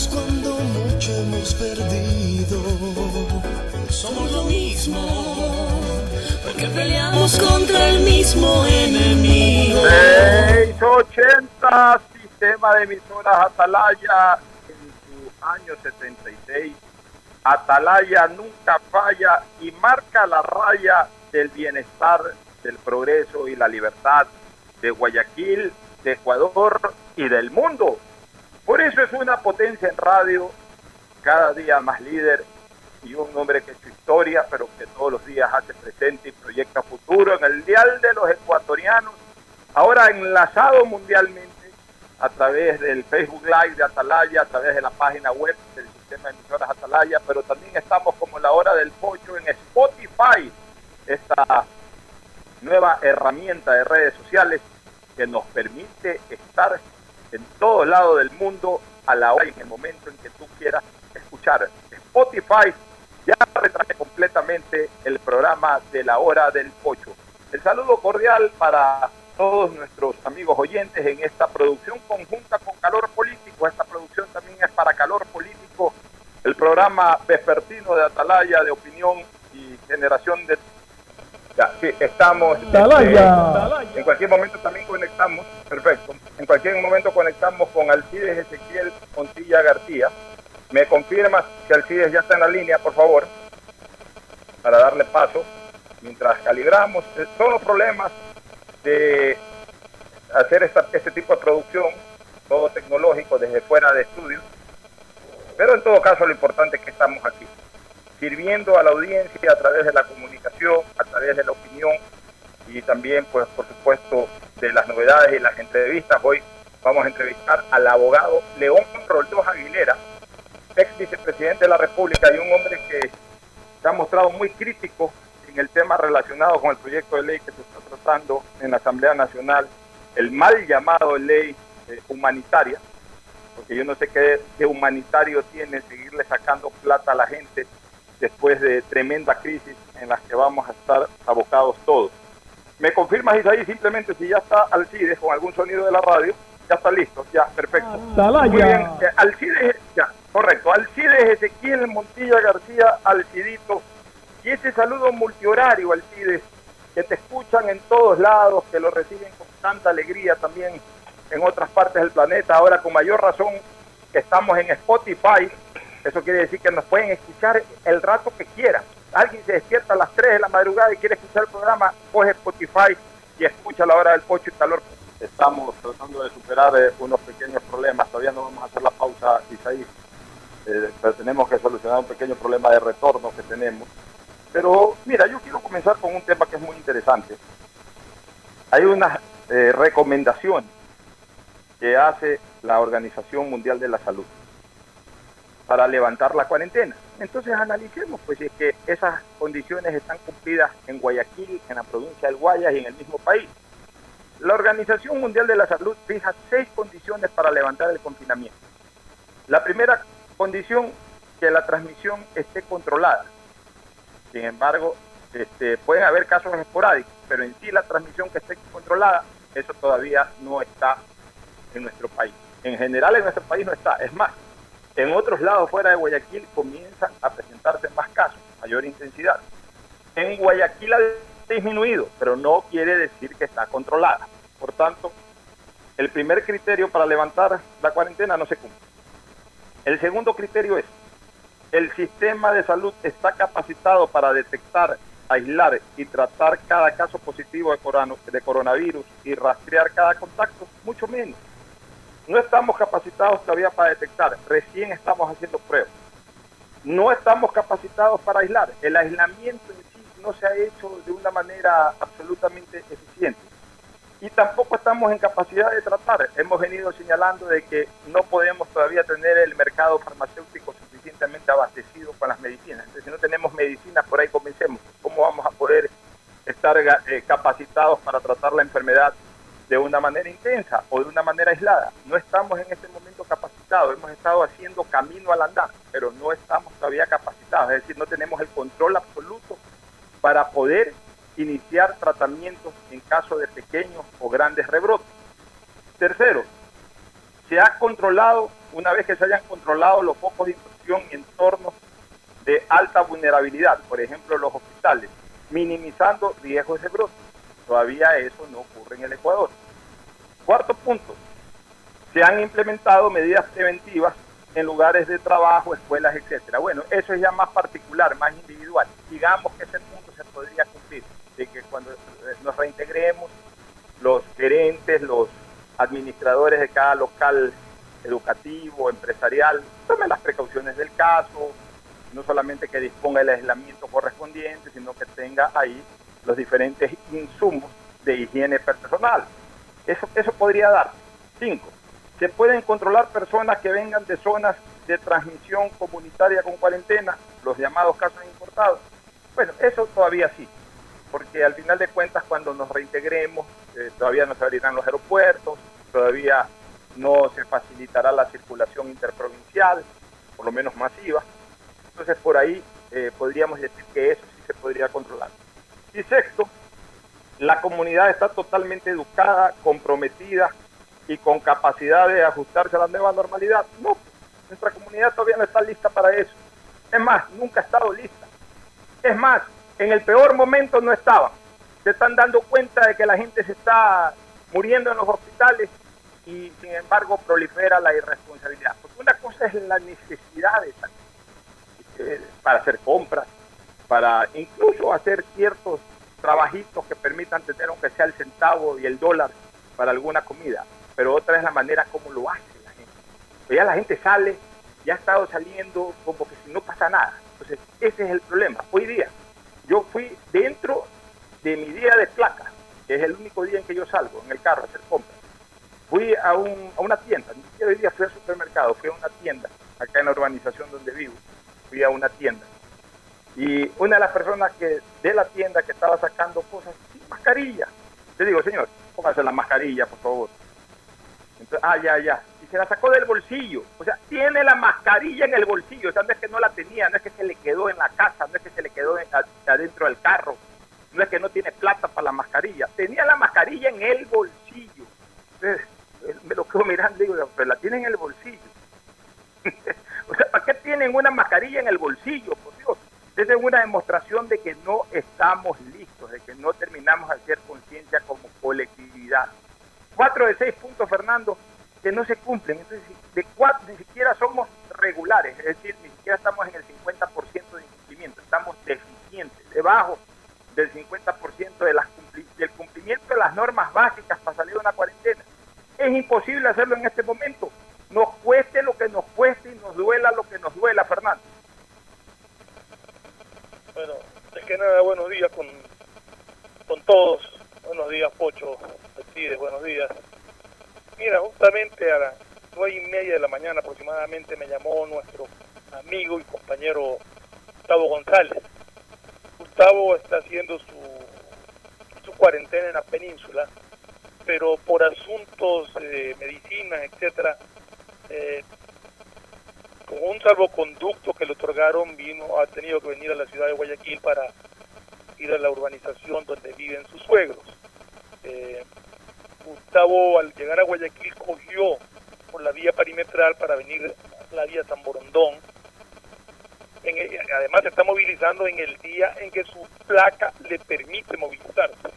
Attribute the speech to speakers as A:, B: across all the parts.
A: Ganamos cuando mucho hemos perdido. Somos lo mismo, porque peleamos contra el mismo enemigo.
B: 680, sistema de emisoras Atalaya en su año 76. Atalaya nunca falla y marca la raya del bienestar, del progreso y la libertad de Guayaquil, de Ecuador y del mundo. Por eso es una potencia en radio, cada día más líder y un hombre que ha hecho historia, pero que todos los días hace presente y proyecta futuro en el dial de los ecuatorianos, ahora enlazado mundialmente a través del Facebook Live de Atalaya, a través de la página web del sistema de emisoras Atalaya, pero también estamos como la hora del pocho en Spotify, esta nueva herramienta de redes sociales que nos permite estar en todos lados del mundo a la hora y en el momento en que tú quieras escuchar. Spotify ya retrae completamente el programa de la hora del pocho. El saludo cordial para todos nuestros amigos oyentes en esta producción conjunta con Calor Político. Esta producción también es para Calor Político, el programa vespertino de Atalaya de opinión y generación de... Ya, sí, estamos... Este, en cualquier momento también conectamos, perfecto. En cualquier momento conectamos con Alcides Ezequiel Montilla García. ¿Me confirmas que Alcides ya está en la línea, por favor? Para darle paso. Mientras calibramos, eh, son los problemas de hacer esta- este tipo de producción, todo tecnológico desde fuera de estudio. Pero en todo caso lo importante es que estamos aquí, sirviendo a la audiencia a través de la comunicación, a través de la opinión y también, pues, por supuesto, de las novedades y las entrevistas. Hoy vamos a entrevistar al abogado León Roldós Aguilera, ex vicepresidente de la República y un hombre que se ha mostrado muy crítico en el tema relacionado con el proyecto de ley que se está tratando en la Asamblea Nacional, el mal llamado ley eh, humanitaria, porque yo no sé qué de humanitario tiene seguirle sacando plata a la gente después de tremenda crisis en las que vamos a estar abocados todos. ¿Me confirmas, Isaí, simplemente si ya está Alcides con algún sonido de la radio? Ya está listo, ya, perfecto.
C: Atalaya.
B: Muy bien, eh, Alcides, ya, correcto. Alcides Ezequiel Montilla García, Alcidito. Y ese saludo multihorario, Alcides, que te escuchan en todos lados, que lo reciben con tanta alegría también en otras partes del planeta. Ahora, con mayor razón, que estamos en Spotify, eso quiere decir que nos pueden escuchar el rato que quieran. Alguien se despierta a las 3 de la madrugada y quiere escuchar el programa, coge Spotify y escucha la hora del pocho y calor. Estamos tratando de superar eh, unos pequeños problemas. Todavía no vamos a hacer la pausa, Isaí. Eh, pero tenemos que solucionar un pequeño problema de retorno que tenemos. Pero mira, yo quiero comenzar con un tema que es muy interesante. Hay unas eh, recomendaciones que hace la Organización Mundial de la Salud para levantar la cuarentena. entonces analicemos pues si es que esas condiciones están cumplidas en Guayaquil, en la provincia del Guayas y en el mismo país. La Organización Mundial de la Salud fija seis condiciones para levantar el confinamiento. La primera condición, que la transmisión esté controlada. Sin embargo, este, pueden haber casos esporádicos, pero en sí la transmisión que esté controlada, eso todavía no está en nuestro país. En general en nuestro país no está. Es más, en otros lados fuera de Guayaquil comienzan a presentarse más casos, mayor intensidad. En Guayaquil ha disminuido, pero no quiere decir que está controlada. Por tanto, el primer criterio para levantar la cuarentena no se cumple. El segundo criterio es, el sistema de salud está capacitado para detectar, aislar y tratar cada caso positivo de coronavirus y rastrear cada contacto, mucho menos. No estamos capacitados todavía para detectar, recién estamos haciendo pruebas. No estamos capacitados para aislar. El aislamiento en sí no se ha hecho de una manera absolutamente eficiente. Y tampoco estamos en capacidad de tratar. Hemos venido señalando de que no podemos todavía tener el mercado farmacéutico suficientemente abastecido con las medicinas. Entonces, si no tenemos medicinas, por ahí comencemos. ¿Cómo vamos a poder estar eh, capacitados para tratar la enfermedad de una manera intensa o de una manera aislada. No estamos en este momento capacitados, hemos estado haciendo camino al andar, pero no estamos todavía capacitados, es decir, no tenemos el control absoluto para poder iniciar tratamientos en caso de pequeños o grandes rebrotes. Tercero, se ha controlado, una vez que se hayan controlado los focos de infección en entornos de alta vulnerabilidad, por ejemplo los hospitales, minimizando riesgos de brote. Todavía eso no ocurre en el Ecuador. Cuarto punto, se han implementado medidas preventivas en lugares de trabajo, escuelas, etcétera. Bueno, eso es ya más particular, más individual. Digamos que ese punto se podría cumplir, de que cuando nos reintegremos, los gerentes, los administradores de cada local educativo, empresarial, tomen las precauciones del caso, no solamente que disponga el aislamiento correspondiente, sino que tenga ahí los diferentes insumos de higiene personal. Eso, eso podría dar. Cinco, se pueden controlar personas que vengan de zonas de transmisión comunitaria con cuarentena, los llamados casos importados. Bueno, eso todavía sí, porque al final de cuentas cuando nos reintegremos eh, todavía no se abrirán los aeropuertos, todavía no se facilitará la circulación interprovincial, por lo menos masiva. Entonces por ahí eh, podríamos decir que eso sí se podría controlar. Y sexto, la comunidad está totalmente educada, comprometida y con capacidad de ajustarse a la nueva normalidad. No, nuestra comunidad todavía no está lista para eso. Es más, nunca ha estado lista. Es más, en el peor momento no estaba. Se están dando cuenta de que la gente se está muriendo en los hospitales y sin embargo prolifera la irresponsabilidad. Porque una cosa es la necesidad de eh, para hacer compras, para incluso hacer ciertos trabajitos que permitan tener aunque sea el centavo y el dólar para alguna comida, pero otra es la manera como lo hace la gente. Pues ya la gente sale, ya ha estado saliendo como que si no pasa nada. Entonces, ese es el problema. Hoy día, yo fui dentro de mi día de placa, que es el único día en que yo salgo en el carro a hacer compras. Fui a, un, a una tienda, ni hoy día fui al supermercado, fui a una tienda, acá en la urbanización donde vivo, fui a una tienda y una de las personas que de la tienda que estaba sacando cosas sin mascarilla. Le digo, señor, póngase la mascarilla, por favor. Entonces, ah, ya, ya. Y se la sacó del bolsillo. O sea, tiene la mascarilla en el bolsillo. O sea, no es que no la tenía, no es que se le quedó en la casa, no es que se le quedó adentro del carro, no es que no tiene plata para la mascarilla. Tenía la mascarilla en el bolsillo. Entonces, me lo quedo mirando y digo, pero la tiene en el bolsillo. o sea, ¿para qué tienen una mascarilla en el bolsillo? Esa es una demostración de que no estamos listos, de que no terminamos de hacer conciencia como colectividad. Cuatro de seis puntos, Fernando, que no se cumplen. Entonces, ni siquiera somos regulares, es decir, ni siquiera estamos en el 50% de incumplimiento, estamos deficientes, debajo del 50% de las del cumplimiento de las normas básicas para salir de una cuarentena. Es imposible hacerlo en este momento. Nos cueste lo que nos cueste y nos duela lo que nos duela, Fernando.
D: Bueno, es que nada, buenos días con, con todos. Buenos días, Pocho. Pides, buenos días. Mira, justamente a las nueve y media de la mañana aproximadamente me llamó nuestro amigo y compañero Gustavo González. Gustavo está haciendo su, su cuarentena en la península, pero por asuntos de medicina, etcétera, eh, un salvoconducto que le otorgaron, vino, ha tenido que venir a la ciudad de Guayaquil para ir a la urbanización donde viven sus suegros. Eh, Gustavo al llegar a Guayaquil cogió por la vía perimetral para venir a la vía San Borondón. Además se está movilizando en el día en que su placa le permite movilizarse.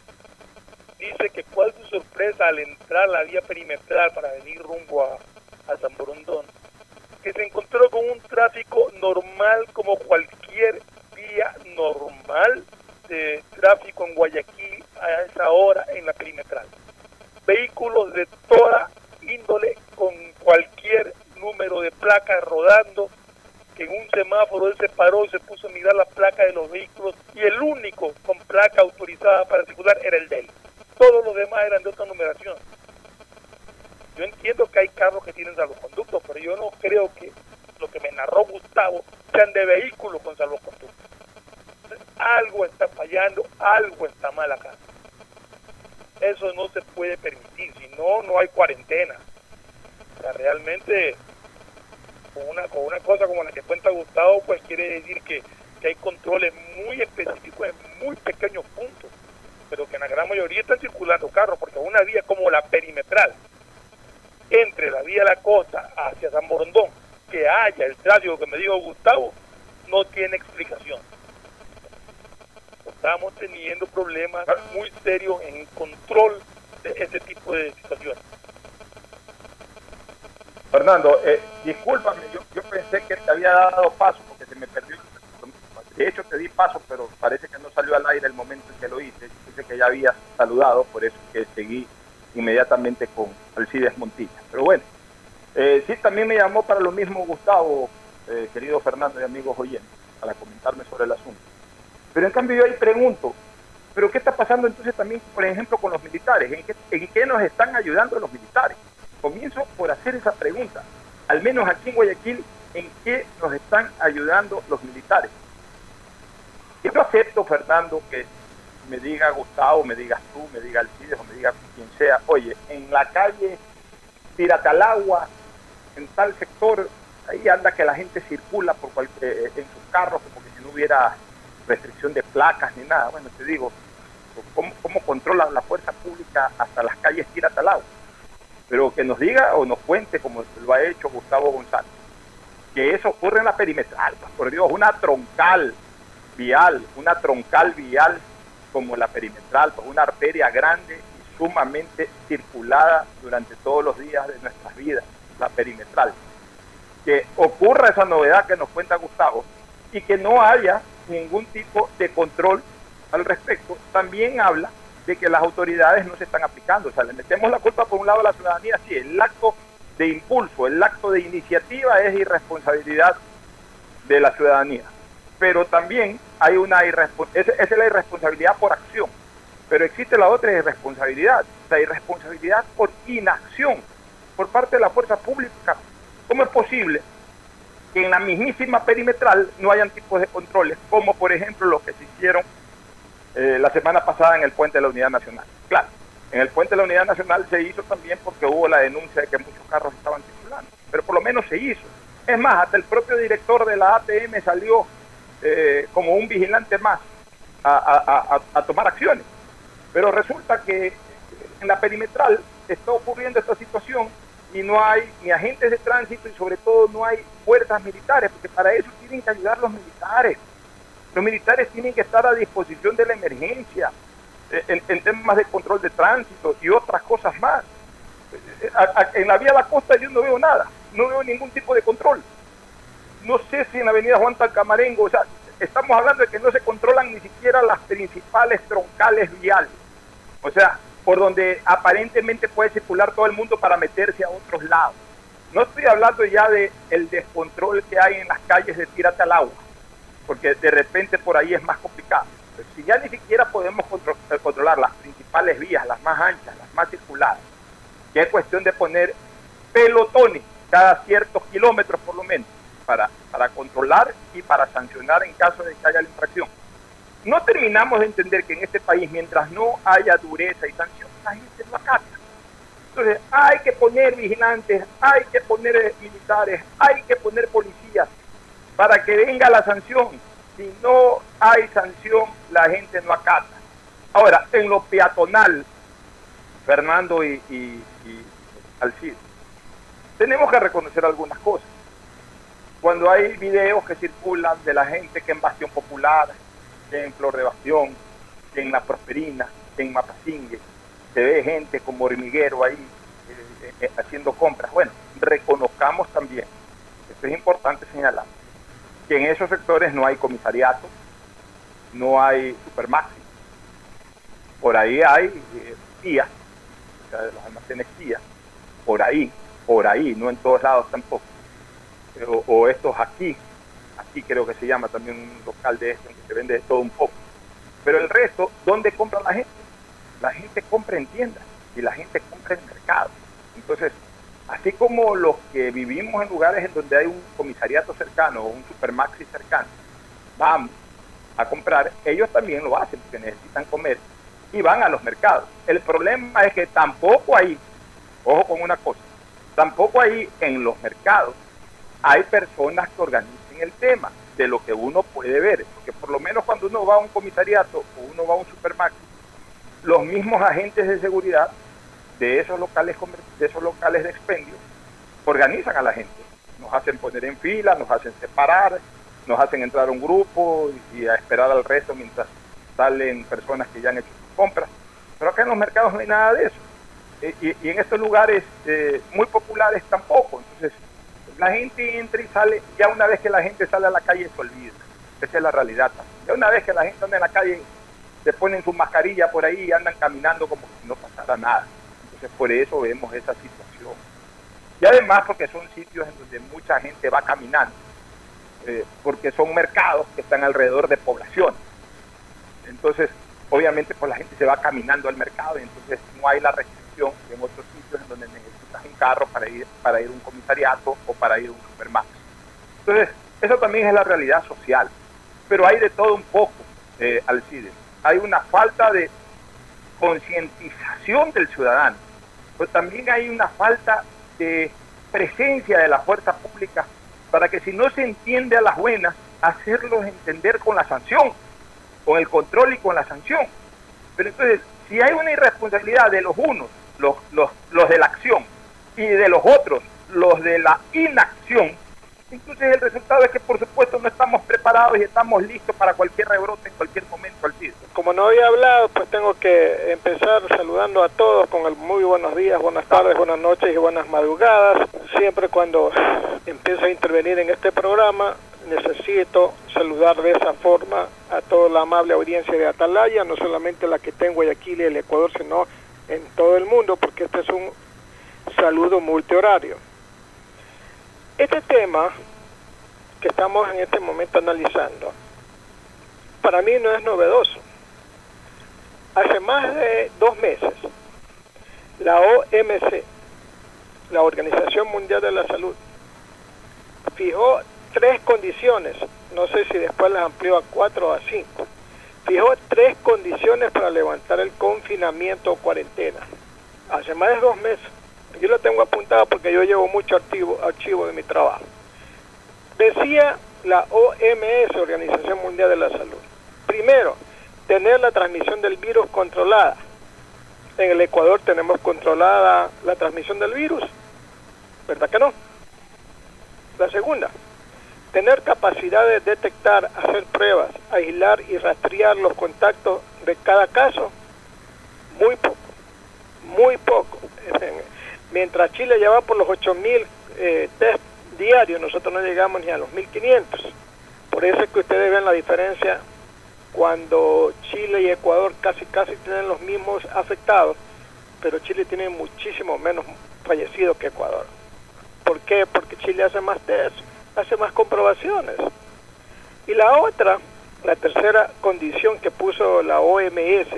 D: Dice que cuál su sorpresa al entrar a la vía perimetral para venir rumbo a, a San Borondón, que se encontró con un tráfico normal como cualquier vía normal de tráfico en Guayaquil a esa hora en la perimetral. Vehículos de toda índole con cualquier número de placas rodando, que en un semáforo él se paró y se puso a mirar la placa de los vehículos y el único con placa autorizada para circular era el de. Todos los demás eran de otra numeración. Yo entiendo que hay carros que tienen salvoconducto, pero yo no creo que lo que me narró Gustavo sean de vehículos con salvoconducto. Entonces, algo está fallando, algo está mal acá. Eso no se puede permitir, si no, no hay cuarentena. O sea, realmente, con una, con una cosa como la que cuenta Gustavo, pues quiere decir que, que hay controles muy específicos en muy pequeños puntos, pero que en la gran mayoría están circulando carros, porque una vía como la perimetral, entre la vía de la costa hacia San Borondón, que haya el tráfico que me dijo Gustavo, no tiene explicación. Estamos teniendo problemas muy serios en control de este tipo de situaciones.
B: Fernando, eh, discúlpame, yo, yo pensé que te había dado paso porque se me perdió. De hecho, te di paso, pero parece que no salió al aire el momento en que lo hice. Dice que ya había saludado, por eso que seguí inmediatamente con Alcides Montilla. Pero bueno, eh, sí, también me llamó para lo mismo Gustavo, eh, querido Fernando y amigos oyentes, para comentarme sobre el asunto. Pero en cambio yo ahí pregunto, ¿pero qué está pasando entonces también, por ejemplo, con los militares? ¿En qué, en qué nos están ayudando los militares? Comienzo por hacer esa pregunta. Al menos aquí en Guayaquil, ¿en qué nos están ayudando los militares? Yo acepto, Fernando, que me diga Gustavo, me digas tú, me diga Alcides o me diga quien sea, oye, en la calle Piratalagua, en tal sector, ahí anda que la gente circula por cual- eh, en sus carros como si no hubiera restricción de placas ni nada. Bueno, te digo, ¿cómo, cómo controla la fuerza pública hasta las calles Piratalagua? Pero que nos diga o nos cuente, como lo ha hecho Gustavo González, que eso ocurre en la perimetral, pues, por Dios, una troncal vial, una troncal vial como la perimetral, pues una arteria grande y sumamente circulada durante todos los días de nuestras vidas, la perimetral. Que ocurra esa novedad que nos cuenta Gustavo y que no haya ningún tipo de control al respecto, también habla de que las autoridades no se están aplicando. O sea, le metemos la culpa por un lado a la ciudadanía, sí, el acto de impulso, el acto de iniciativa es irresponsabilidad de la ciudadanía. Pero también hay una irresponsabilidad, esa es la irresponsabilidad por acción, pero existe la otra irresponsabilidad, la irresponsabilidad por inacción por parte de la fuerza pública. ¿Cómo es posible que en la mismísima perimetral no hayan tipos de controles, como por ejemplo los que se hicieron eh, la semana pasada en el puente de la Unidad Nacional? Claro, en el puente de la Unidad Nacional se hizo también porque hubo la denuncia de que muchos carros estaban circulando, pero por lo menos se hizo. Es más, hasta el propio director de la ATM salió eh, como un vigilante más a, a- a- tomar acciones. Pero resulta que en la perimetral está ocurriendo esta situación y no hay ni agentes de tránsito y sobre todo no hay fuerzas militares, porque para eso tienen que ayudar los militares. Los militares tienen que estar a disposición de la emergencia eh, en, temas de control de tránsito y otras cosas más. Eh, a- en la vía de la costa yo no veo nada, no veo ningún tipo de control. No sé si en la avenida Juan Talcamarengo, o sea, estamos hablando de que no se controlan ni siquiera las principales troncales viales. O sea, por donde aparentemente puede circular todo el mundo para meterse a otros lados. No estoy hablando ya de el descontrol que hay en las calles de Tírate al agua, porque de repente por ahí es más complicado. Si ya ni siquiera podemos eh, controlar las principales vías, las más anchas, las más circuladas, que es cuestión de poner pelotones cada ciertos kilómetros por lo menos, para, para controlar y para sancionar en caso de que haya la infracción. No terminamos de entender que en este país, mientras no haya dureza y sanción, la gente no acata. Entonces, hay que poner vigilantes, hay que poner militares, hay que poner policías para que venga la sanción. Si no hay sanción, la gente no acata. Ahora, en lo peatonal, Fernando y, y, y Alcide, tenemos que reconocer algunas cosas. Cuando hay videos que circulan de la gente que en Bastión Popular, en Flor de Bastión, que en La Prosperina, en Mapasingue, se ve gente como hormiguero ahí eh, eh, haciendo compras. Bueno, reconozcamos también, esto es importante señalar, que en esos sectores no hay comisariato, no hay supermaxi. Por ahí hay eh, o sea, los almacenes TIA, por ahí, por ahí, no en todos lados tampoco. O, estos aquí, aquí creo que se llama también un local de esto en que se vende de todo un poco. Pero el resto, ¿dónde compra la gente? La gente compra en tiendas y la gente compra en mercado. Entonces, así como los que vivimos en lugares en donde hay un comisariato cercano o un supermaxi cercano, vamos a comprar, ellos también lo hacen porque necesitan comer y van a los mercados. El problema es que tampoco hay, ojo con una cosa, tampoco hay en los mercados hay personas que organicen el tema de lo que uno puede ver, porque por lo menos cuando uno va a un comisariato o uno va a un supermercado, los mismos agentes de seguridad de esos locales de esos locales de expendio organizan a la gente, nos hacen poner en fila, nos hacen separar, nos hacen entrar a un grupo y a esperar al resto mientras salen personas que ya han hecho sus compras. Pero acá en los mercados no hay nada de eso. Y, y en estos lugares eh, muy populares tampoco. Entonces, la gente entra y sale, ya una vez que la gente sale a la calle se olvida. Esa es la realidad. Ya una vez que la gente anda en la calle, se ponen su mascarilla por ahí y andan caminando como si no pasara nada. Entonces por eso vemos esa situación. Y además porque son sitios en donde mucha gente va caminando, eh, porque son mercados que están alrededor de población. Entonces, obviamente, pues la gente se va caminando al mercado y entonces no hay la restricción en otros sitios en donde carro para ir, para ir a un comisariato o para ir a un supermercado. Entonces, eso también es la realidad social. Pero hay de todo un poco, eh, Alcides. Hay una falta de concientización del ciudadano, pues también hay una falta de presencia de la fuerza pública para que si no se entiende a las buenas, hacerlos entender con la sanción, con el control y con la sanción. Pero entonces, si hay una irresponsabilidad de los unos, los, los, los de la acción, y de los otros, los de la inacción, entonces el resultado es que por supuesto no estamos preparados y estamos listos para cualquier rebrote en cualquier momento al.
E: Como no había hablado, pues tengo que empezar saludando a todos con el muy buenos días, buenas tardes, buenas noches y buenas madrugadas. Siempre cuando empiezo a intervenir en este programa, necesito saludar de esa forma a toda la amable audiencia de Atalaya, no solamente la que tengo en Guayaquil y el Ecuador, sino en todo el mundo, porque este es un saludo multihorario. Este tema que estamos en este momento analizando, para mí no es novedoso. Hace más de dos meses, la OMC, la Organización Mundial de la Salud, fijó tres condiciones, no sé si después las amplió a cuatro o a cinco, fijó tres condiciones para levantar el confinamiento o cuarentena. Hace más de dos meses. Yo lo tengo apuntado porque yo llevo mucho archivo, archivo de mi trabajo. Decía la OMS, Organización Mundial de la Salud. Primero, tener la transmisión del virus controlada. En el Ecuador tenemos controlada la transmisión del virus, ¿verdad que no? La segunda, tener capacidad de detectar, hacer pruebas, aislar y rastrear los contactos de cada caso, muy poco, muy poco. Mientras Chile ya va por los 8.000 eh, test diarios, nosotros no llegamos ni a los 1.500. Por eso es que ustedes ven la diferencia cuando Chile y Ecuador casi casi tienen los mismos afectados, pero Chile tiene muchísimo menos fallecidos que Ecuador. ¿Por qué? Porque Chile hace más test, hace más comprobaciones. Y la otra, la tercera condición que puso la OMS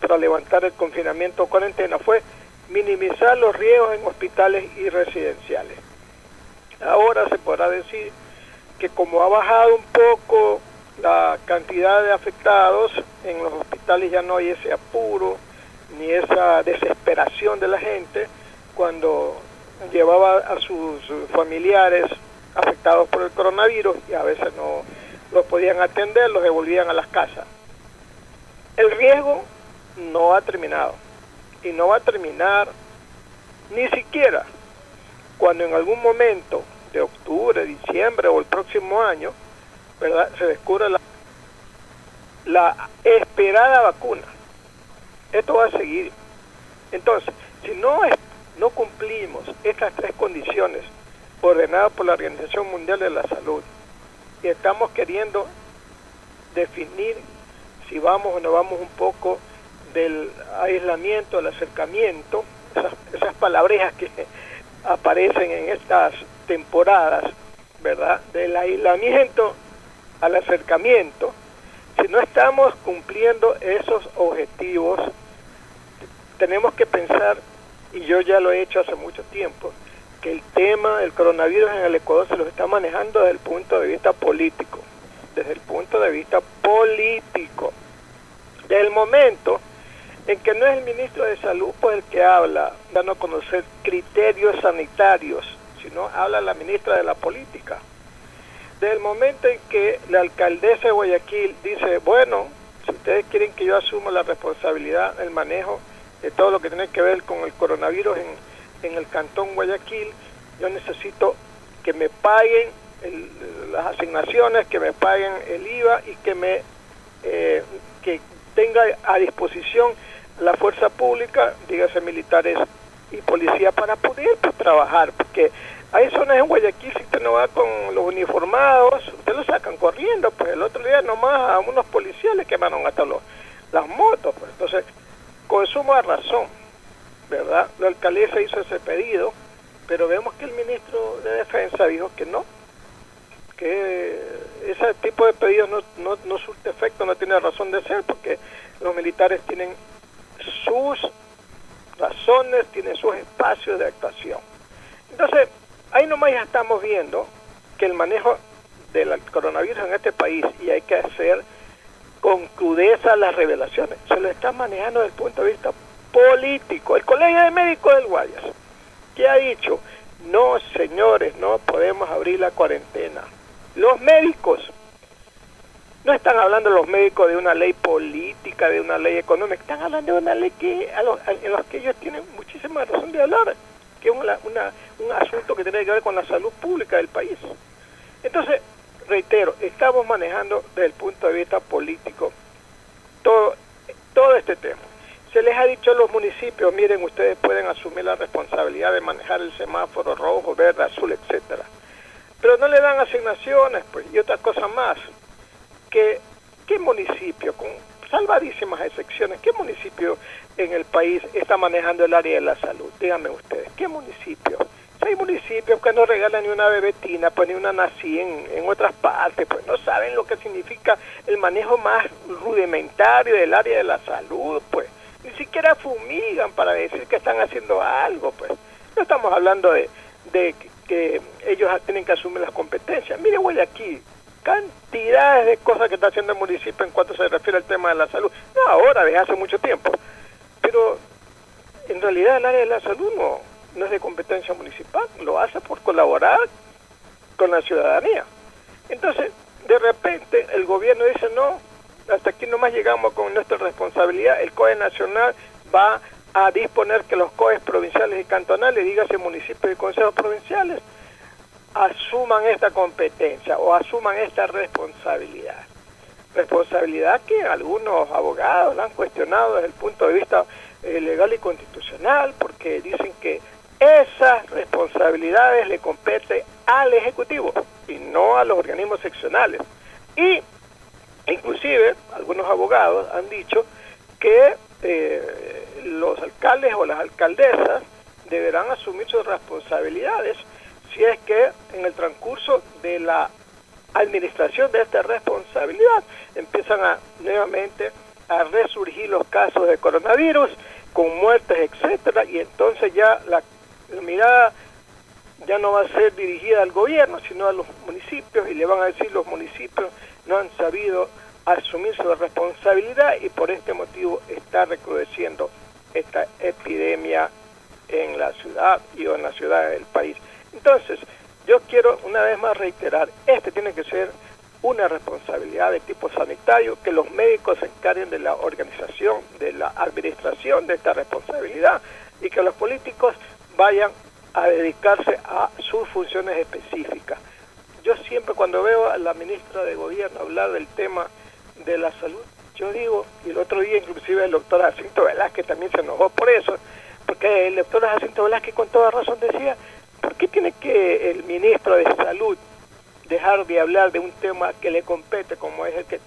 E: para levantar el confinamiento o cuarentena fue minimizar los riesgos en hospitales y residenciales. Ahora se podrá decir que como ha bajado un poco la cantidad de afectados, en los hospitales ya no hay ese apuro ni esa desesperación de la gente cuando llevaba a sus familiares afectados por el coronavirus y a veces no los podían atender, los devolvían a las casas. El riesgo no ha terminado y no va a terminar ni siquiera cuando en algún momento de octubre, diciembre o el próximo año, ¿verdad? se descubra la, la esperada vacuna. Esto va a seguir. Entonces, si no, es, no cumplimos estas tres condiciones ordenadas por la Organización Mundial de la Salud y estamos queriendo definir si vamos o no vamos un poco del aislamiento, del acercamiento, esas, esas palabrejas que aparecen en estas temporadas, ¿verdad? Del aislamiento al acercamiento, si no estamos cumpliendo esos objetivos, tenemos que pensar, y yo ya lo he hecho hace mucho tiempo, que el tema del coronavirus en el Ecuador se lo está manejando desde el punto de vista político, desde el punto de vista político. Desde el momento en que no es el ministro de Salud pues el que habla, dando a conocer criterios sanitarios, sino habla la ministra de la Política. Desde el momento en que la alcaldesa de Guayaquil dice, bueno, si ustedes quieren que yo asuma la responsabilidad del manejo de todo lo que tiene que ver con el coronavirus en, en el cantón Guayaquil, yo necesito que me paguen el, las asignaciones, que me paguen el IVA y que me eh, que tenga a disposición la fuerza pública, dígase militares y policía, para poder pues, trabajar, porque hay zonas en Guayaquil, si usted no va con los uniformados, usted lo sacan corriendo, pues el otro día nomás a unos policías le quemaron hasta los, las motos, pues entonces, con suma razón, ¿verdad? La alcaldesa hizo ese pedido, pero vemos que el ministro de Defensa dijo que no, que ese tipo de pedidos no, no, no surte efecto, no tiene razón de ser, porque los militares tienen sus razones, tienen sus espacios de actuación. Entonces, ahí nomás ya estamos viendo que el manejo del coronavirus en este país, y hay que hacer con crudeza las revelaciones, se lo está manejando desde el punto de vista político. El Colegio de Médicos del Guayas, que ha dicho, no señores, no podemos abrir la cuarentena. Los médicos no están hablando los médicos de una ley política, de una ley económica, están hablando de una ley que a los, en los que ellos tienen muchísima razón de hablar, que es una, una, un asunto que tiene que ver con la salud pública del país. Entonces, reitero, estamos manejando desde el punto de vista político todo, todo este tema. Se les ha dicho a los municipios, miren, ustedes pueden asumir la responsabilidad de manejar el semáforo rojo, verde, azul, etcétera. Pero no le dan asignaciones, pues, y otras cosas más que qué municipio, con salvadísimas excepciones, qué municipio en el país está manejando el área de la salud? Díganme ustedes, ¿qué municipio? Si hay municipios que no regalan ni una bebetina, pues ni una nací en, en otras partes, pues no saben lo que significa el manejo más rudimentario del área de la salud, pues ni siquiera fumigan para decir que están haciendo algo, pues no estamos hablando de, de que ellos tienen que asumir las competencias. Mire, Guayaquil, cantidades de cosas que está haciendo el municipio en cuanto se refiere al tema de la salud. No ahora, desde hace mucho tiempo. Pero en realidad el área de la salud no, no es de competencia municipal, lo hace por colaborar con la ciudadanía. Entonces, de repente, el gobierno dice, no, hasta aquí nomás llegamos con nuestra responsabilidad, el COE nacional va a disponer que los COEs provinciales y cantonales, dígase municipios y consejos provinciales, asuman esta competencia o asuman esta responsabilidad. Responsabilidad que algunos abogados la han cuestionado desde el punto de vista eh, legal y constitucional porque dicen que esas responsabilidades le compete al Ejecutivo y no a los organismos seccionales. Y inclusive algunos abogados han dicho que eh, los alcaldes o las alcaldesas deberán asumir sus responsabilidades si es que en el transcurso de la administración de esta responsabilidad empiezan a nuevamente a resurgir los casos de coronavirus con muertes, etcétera, y entonces ya la, la mirada ya no va a ser dirigida al gobierno, sino a los municipios y le van a decir los municipios no han sabido asumir su responsabilidad y por este motivo está recrudeciendo esta epidemia en la ciudad y en la ciudad del país. Entonces, yo quiero una vez más reiterar, este tiene que ser una responsabilidad de tipo sanitario, que los médicos se encarguen de la organización, de la administración de esta responsabilidad y que los políticos vayan a dedicarse a sus funciones específicas. Yo siempre cuando veo a la ministra de Gobierno hablar del tema de la salud, yo digo, y el otro día inclusive el doctor Jacinto Velázquez también se enojó por eso, porque el doctor Jacinto Velázquez con toda razón decía, ¿por qué tiene que el ministro de Salud dejar de hablar de un tema que le compete, como es el que,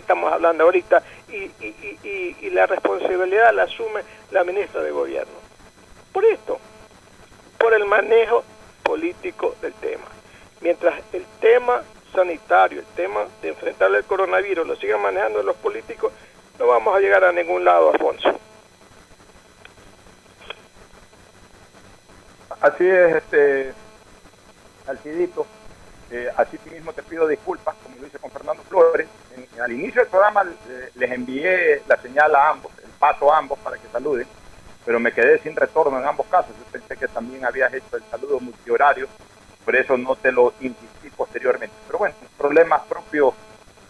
E: estamos hablando ahorita, y, la responsabilidad la asume la ministra de Gobierno? Por esto, por el manejo político del tema. Mientras el tema sanitario, el tema de enfrentar el coronavirus lo sigan manejando los políticos, no vamos a llegar a ningún lado, Alfonso.
B: Así es, este, Alcidito. Eh, así mismo te pido disculpas, como lo hice con Fernando Flores. al inicio del programa eh, les envié la señal a ambos, el paso a ambos para que saluden, pero me quedé sin retorno en ambos casos. Yo pensé que también habías hecho el saludo multihorario, por eso no te lo insistí posteriormente. Pero bueno, problemas propios,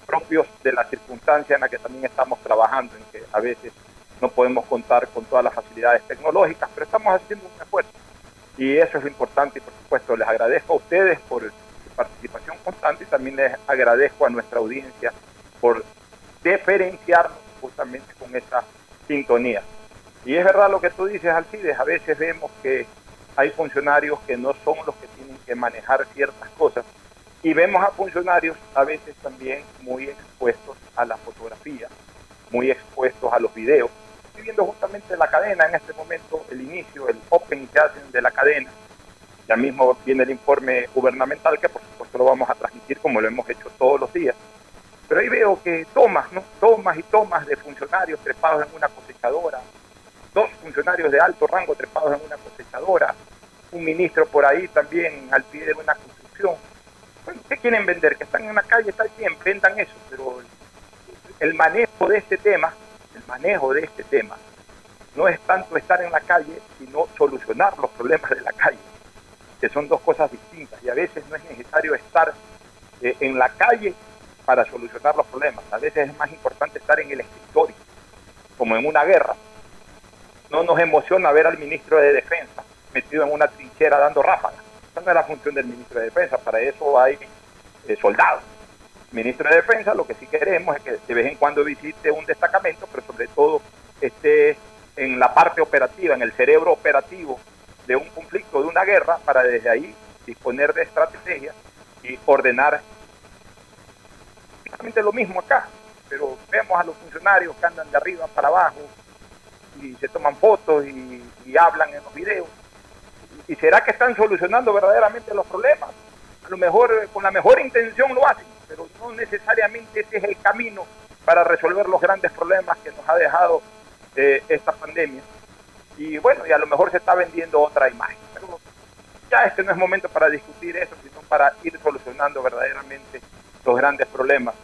B: propios de la circunstancia en la que también estamos trabajando, en que a veces no podemos contar con todas las facilidades tecnológicas, pero estamos haciendo un esfuerzo y eso es importante y por supuesto les agradezco a ustedes por su participación constante y también les agradezco a nuestra audiencia por diferenciarnos justamente con esa sintonía. Y es verdad lo que tú dices, Alcides, a veces vemos que hay funcionarios que no son los que tienen que manejar ciertas cosas y vemos a funcionarios a veces también muy expuestos a la fotografía, muy expuestos a los videos viendo justamente la cadena en este momento, el inicio, el open que hacen de la cadena. Ya mismo viene el informe gubernamental que por supuesto lo vamos a transmitir como lo hemos hecho todos los días. Pero ahí veo que tomas, ¿no? Tomas y tomas de funcionarios trepados en una cosechadora, dos funcionarios de alto rango trepados en una cosechadora, un ministro por ahí también al pie de una construcción. Bueno, ¿qué quieren vender? Que están en una calle, está bien, vendan eso, pero el manejo de este tema manejo de este tema no es tanto estar en la calle, sino solucionar los problemas de la calle, que son dos cosas distintas. Y a veces no es necesario estar eh, en la calle para solucionar los problemas. A veces es más importante estar en el escritorio, como en una guerra. No nos emociona ver al ministro de Defensa metido en una trinchera dando ráfagas. Esa no es la función del ministro de Defensa, para eso hay eh, soldados ministro de Defensa, lo que sí queremos es que de vez en cuando visite un destacamento, pero sobre todo esté en la parte operativa, en el cerebro operativo de un conflicto, de una guerra, para desde ahí disponer de estrategias y ordenar exactamente lo mismo acá, pero vemos a los funcionarios que andan de arriba para abajo y se toman fotos y, y hablan en los videos. ¿Y será que están solucionando verdaderamente los problemas? A lo mejor con la mejor intención lo hacen, pero no necesariamente ese es el camino para resolver los grandes problemas que nos ha dejado eh, esta pandemia. Y bueno, y a lo mejor se está vendiendo otra imagen. Ya este no es momento para discutir eso, sino para ir solucionando verdaderamente los grandes problemas.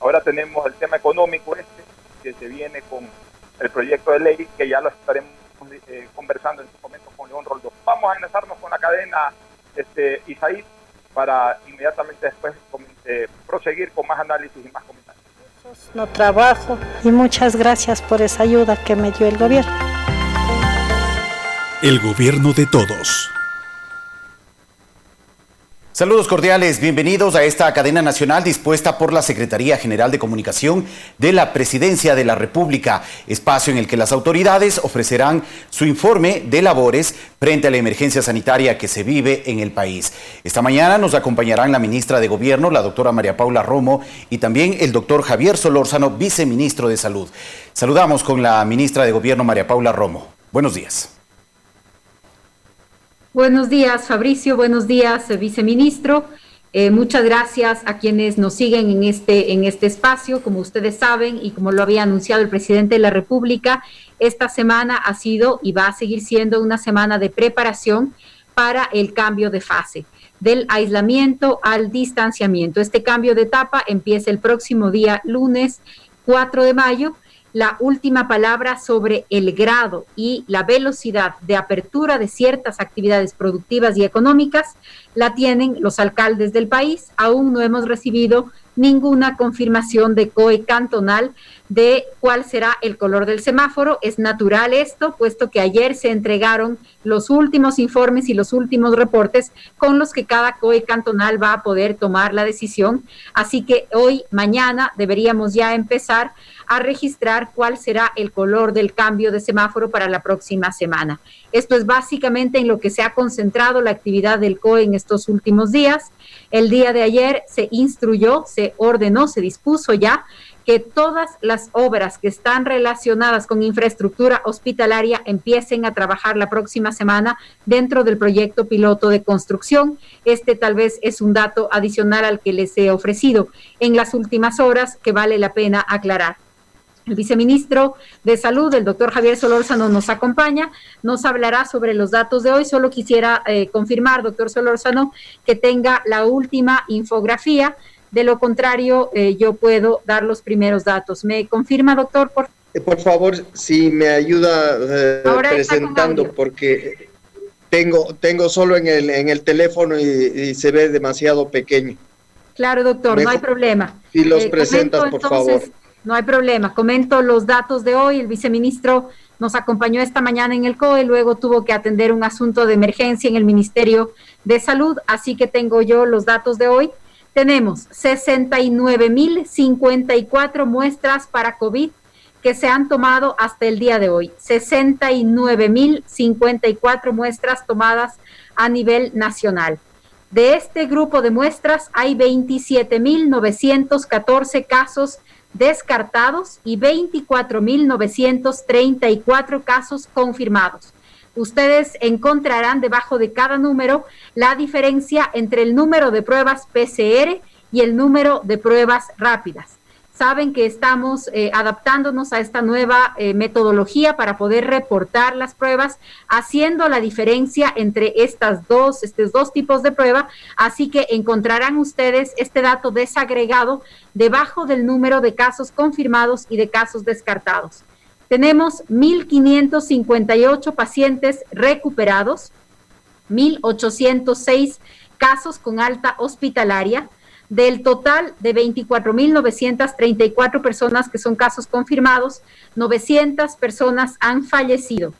B: Ahora tenemos el tema económico este, que se viene con el proyecto de ley, que ya lo estaremos eh, conversando en este momento con León Roldo. Vamos a enlazarnos con la cadena este, Isaí para inmediatamente después eh, proseguir con más análisis y más comentarios.
F: No trabajo y muchas gracias por esa ayuda que me dio el gobierno.
G: El gobierno de todos.
H: Saludos cordiales, bienvenidos a esta cadena nacional dispuesta por la Secretaría General de Comunicación de la Presidencia de la República, espacio en el que las autoridades ofrecerán su informe de labores frente a la emergencia sanitaria que se vive en el país. Esta mañana nos acompañarán la ministra de Gobierno, la doctora María Paula Romo, y también el doctor Javier Solórzano, viceministro de Salud. Saludamos con la ministra de Gobierno, María Paula Romo. Buenos días.
I: Buenos días, Fabricio. Buenos días, viceministro. Eh, muchas gracias a quienes nos siguen en este, en este espacio. Como ustedes saben y como lo había anunciado el presidente de la República, esta semana ha sido y va a seguir siendo una semana de preparación para el cambio de fase del aislamiento al distanciamiento. Este cambio de etapa empieza el próximo día lunes 4 de mayo la última palabra sobre el grado y la velocidad de apertura de ciertas actividades productivas y económicas la tienen los alcaldes del país. Aún no hemos recibido ninguna confirmación de COE cantonal de cuál será el color del semáforo. Es natural esto, puesto que ayer se entregaron los últimos informes y los últimos reportes con los que cada COE cantonal va a poder tomar la decisión. Así que hoy, mañana, deberíamos ya empezar a registrar cuál será el color del cambio de semáforo para la próxima semana. Esto es básicamente en lo que se ha concentrado la actividad del COE en estos últimos días. El día de ayer se instruyó, se ordenó, se dispuso ya que todas las obras que están relacionadas con infraestructura hospitalaria empiecen a trabajar la próxima semana dentro del proyecto piloto de construcción. Este tal vez es un dato adicional al que les he ofrecido en las últimas horas que vale la pena aclarar. El viceministro de Salud, el doctor Javier Solórzano, nos acompaña, nos hablará sobre los datos de hoy. Solo quisiera eh, confirmar, doctor Solórzano, que tenga la última infografía. De lo contrario, eh, yo puedo dar los primeros datos. ¿Me confirma, doctor?
J: Por, eh, por favor, si me ayuda presentando, porque tengo, tengo solo en el, en el teléfono y, se ve demasiado pequeño.
I: Claro, doctor, no hay problema.
J: Si los presentas, por favor.
I: No hay problema. Comento los datos de hoy. El viceministro nos acompañó esta mañana en el COE, luego tuvo que atender un asunto de emergencia en el Ministerio de Salud, así que tengo yo los datos de hoy. Tenemos 69.054 muestras para COVID que se han tomado hasta el día de hoy. 69.054 muestras tomadas a nivel nacional. De este grupo de muestras hay 27.914 casos descartados y 24.934 casos confirmados. Ustedes encontrarán debajo de cada número la diferencia entre el número de pruebas PCR y el número de pruebas rápidas saben que estamos eh, adaptándonos a esta nueva eh, metodología para poder reportar las pruebas, haciendo la diferencia entre estas dos, estos dos tipos de prueba. Así que encontrarán ustedes este dato desagregado debajo del número de casos confirmados y de casos descartados. Tenemos 1.558 pacientes recuperados, 1.806 casos con alta hospitalaria, del total de 24.934 personas que son casos confirmados, 900 personas han fallecido.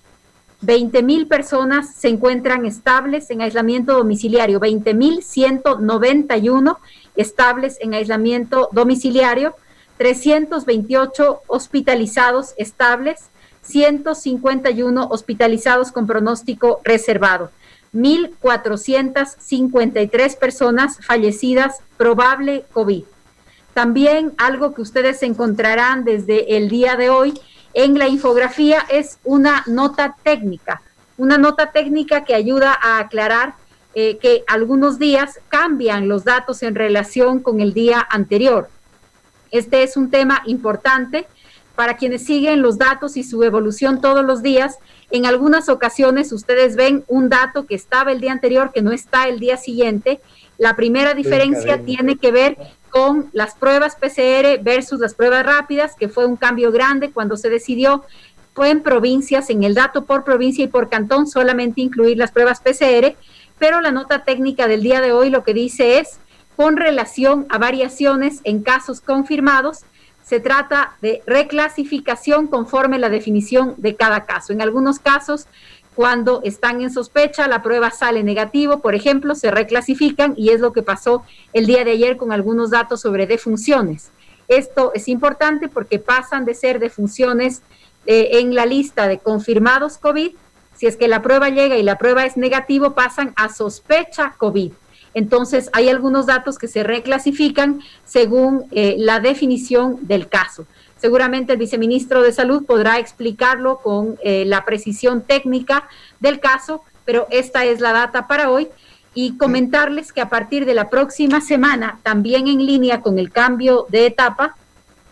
I: 20.000 personas se encuentran estables en aislamiento domiciliario, 20.191 estables en aislamiento domiciliario, 328 hospitalizados estables, 151 hospitalizados con pronóstico reservado. 1.453 personas fallecidas probable COVID. También algo que ustedes encontrarán desde el día de hoy en la infografía es una nota técnica, una nota técnica que ayuda a aclarar eh, que algunos días cambian los datos en relación con el día anterior. Este es un tema importante para quienes siguen los datos y su evolución todos los días. En algunas ocasiones ustedes ven un dato que estaba el día anterior que no está el día siguiente. La primera diferencia tiene que ver con las pruebas PCR versus las pruebas rápidas, que fue un cambio grande cuando se decidió fue en provincias, en el dato por provincia y por cantón, solamente incluir las pruebas PCR, pero la nota técnica del día de hoy lo que dice es, con relación a variaciones en casos confirmados, se trata de reclasificación conforme la definición de cada caso. En algunos casos, cuando están en sospecha, la prueba sale negativo, por ejemplo, se reclasifican y es lo que pasó el día de ayer con algunos datos sobre defunciones. Esto es importante porque pasan de ser defunciones eh, en la lista de confirmados COVID. Si es que la prueba llega y la prueba es negativo, pasan a sospecha COVID. Entonces, hay algunos datos que se reclasifican según eh, la definición del caso. Seguramente el viceministro de Salud podrá explicarlo con eh, la precisión técnica del caso, pero esta es la data para hoy. Y comentarles que a partir de la próxima semana, también en línea con el cambio de etapa,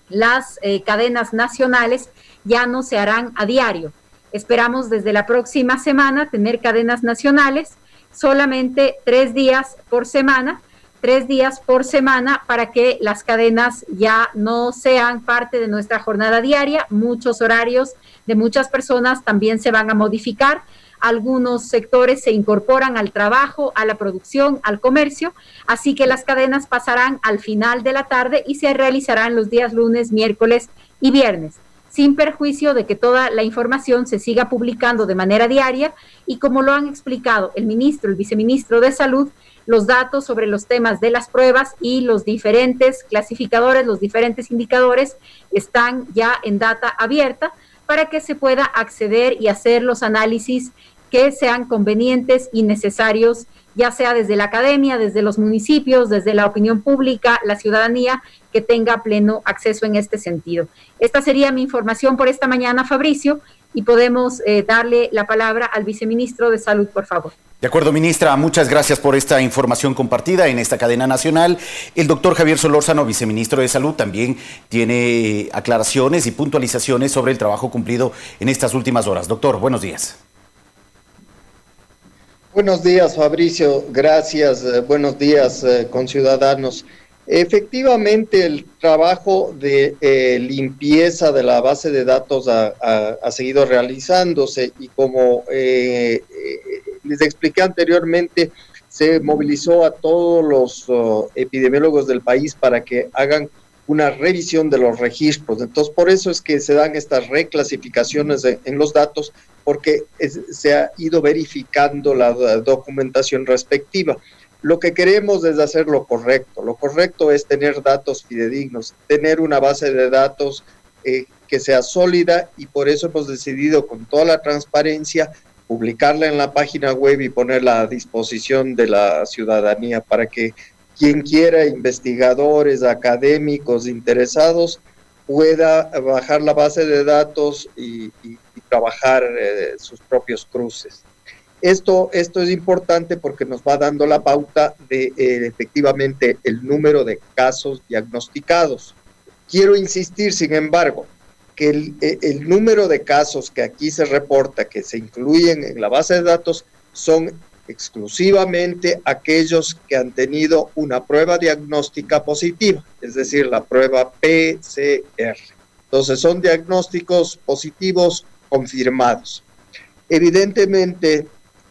I: las eh, cadenas nacionales ya no se harán a diario. Esperamos desde la próxima semana tener cadenas nacionales solamente tres días por semana, tres días por semana para que las cadenas ya no sean parte de nuestra jornada diaria. Muchos horarios de muchas personas también se van a modificar. Algunos sectores se incorporan al trabajo, a la producción, al comercio, así que las cadenas pasarán al final de la tarde y se realizarán los días lunes, miércoles y viernes sin perjuicio de que toda la información se siga publicando de manera diaria. Y como lo han explicado el ministro, el viceministro de Salud, los datos sobre los temas de las pruebas y los diferentes clasificadores, los diferentes indicadores están ya en data abierta para que se pueda acceder y hacer los análisis que sean convenientes y necesarios, ya sea desde la academia, desde los municipios, desde la opinión pública, la ciudadanía, que tenga pleno acceso en este sentido. Esta sería mi información por esta mañana, Fabricio, y podemos eh, darle la palabra al viceministro de Salud, por favor.
H: De acuerdo, ministra, muchas gracias por esta información compartida en esta cadena nacional. El doctor Javier Solórzano, viceministro de Salud, también tiene aclaraciones y puntualizaciones sobre el trabajo cumplido en estas últimas horas. Doctor, buenos días.
J: Buenos días, Fabricio. Gracias. Eh, buenos días, eh, conciudadanos. Efectivamente, el trabajo de eh, limpieza de la base de datos ha, seguido realizándose y como eh, eh, les expliqué anteriormente, se movilizó a todos los oh, epidemiólogos del país para que hagan una revisión de los registros. Entonces, por eso es que se dan estas reclasificaciones en los datos, porque se ha ido verificando la documentación respectiva. Lo que queremos es hacer lo correcto. Lo correcto es tener datos fidedignos, tener una base de datos eh, que sea sólida y por eso hemos decidido con toda la transparencia publicarla en la página web y ponerla a disposición de la ciudadanía para que quien quiera, investigadores, académicos, interesados, pueda bajar la base de datos y, trabajar eh, sus propios cruces. Esto, esto es importante porque nos va dando la pauta de eh, efectivamente el número de casos diagnosticados. Quiero insistir, sin embargo, que el, eh, el, número de casos que aquí se reporta, que se incluyen en la base de datos, son exclusivamente aquellos que han tenido una prueba diagnóstica positiva, es decir, la prueba PCR. Entonces son diagnósticos positivos confirmados. Evidentemente,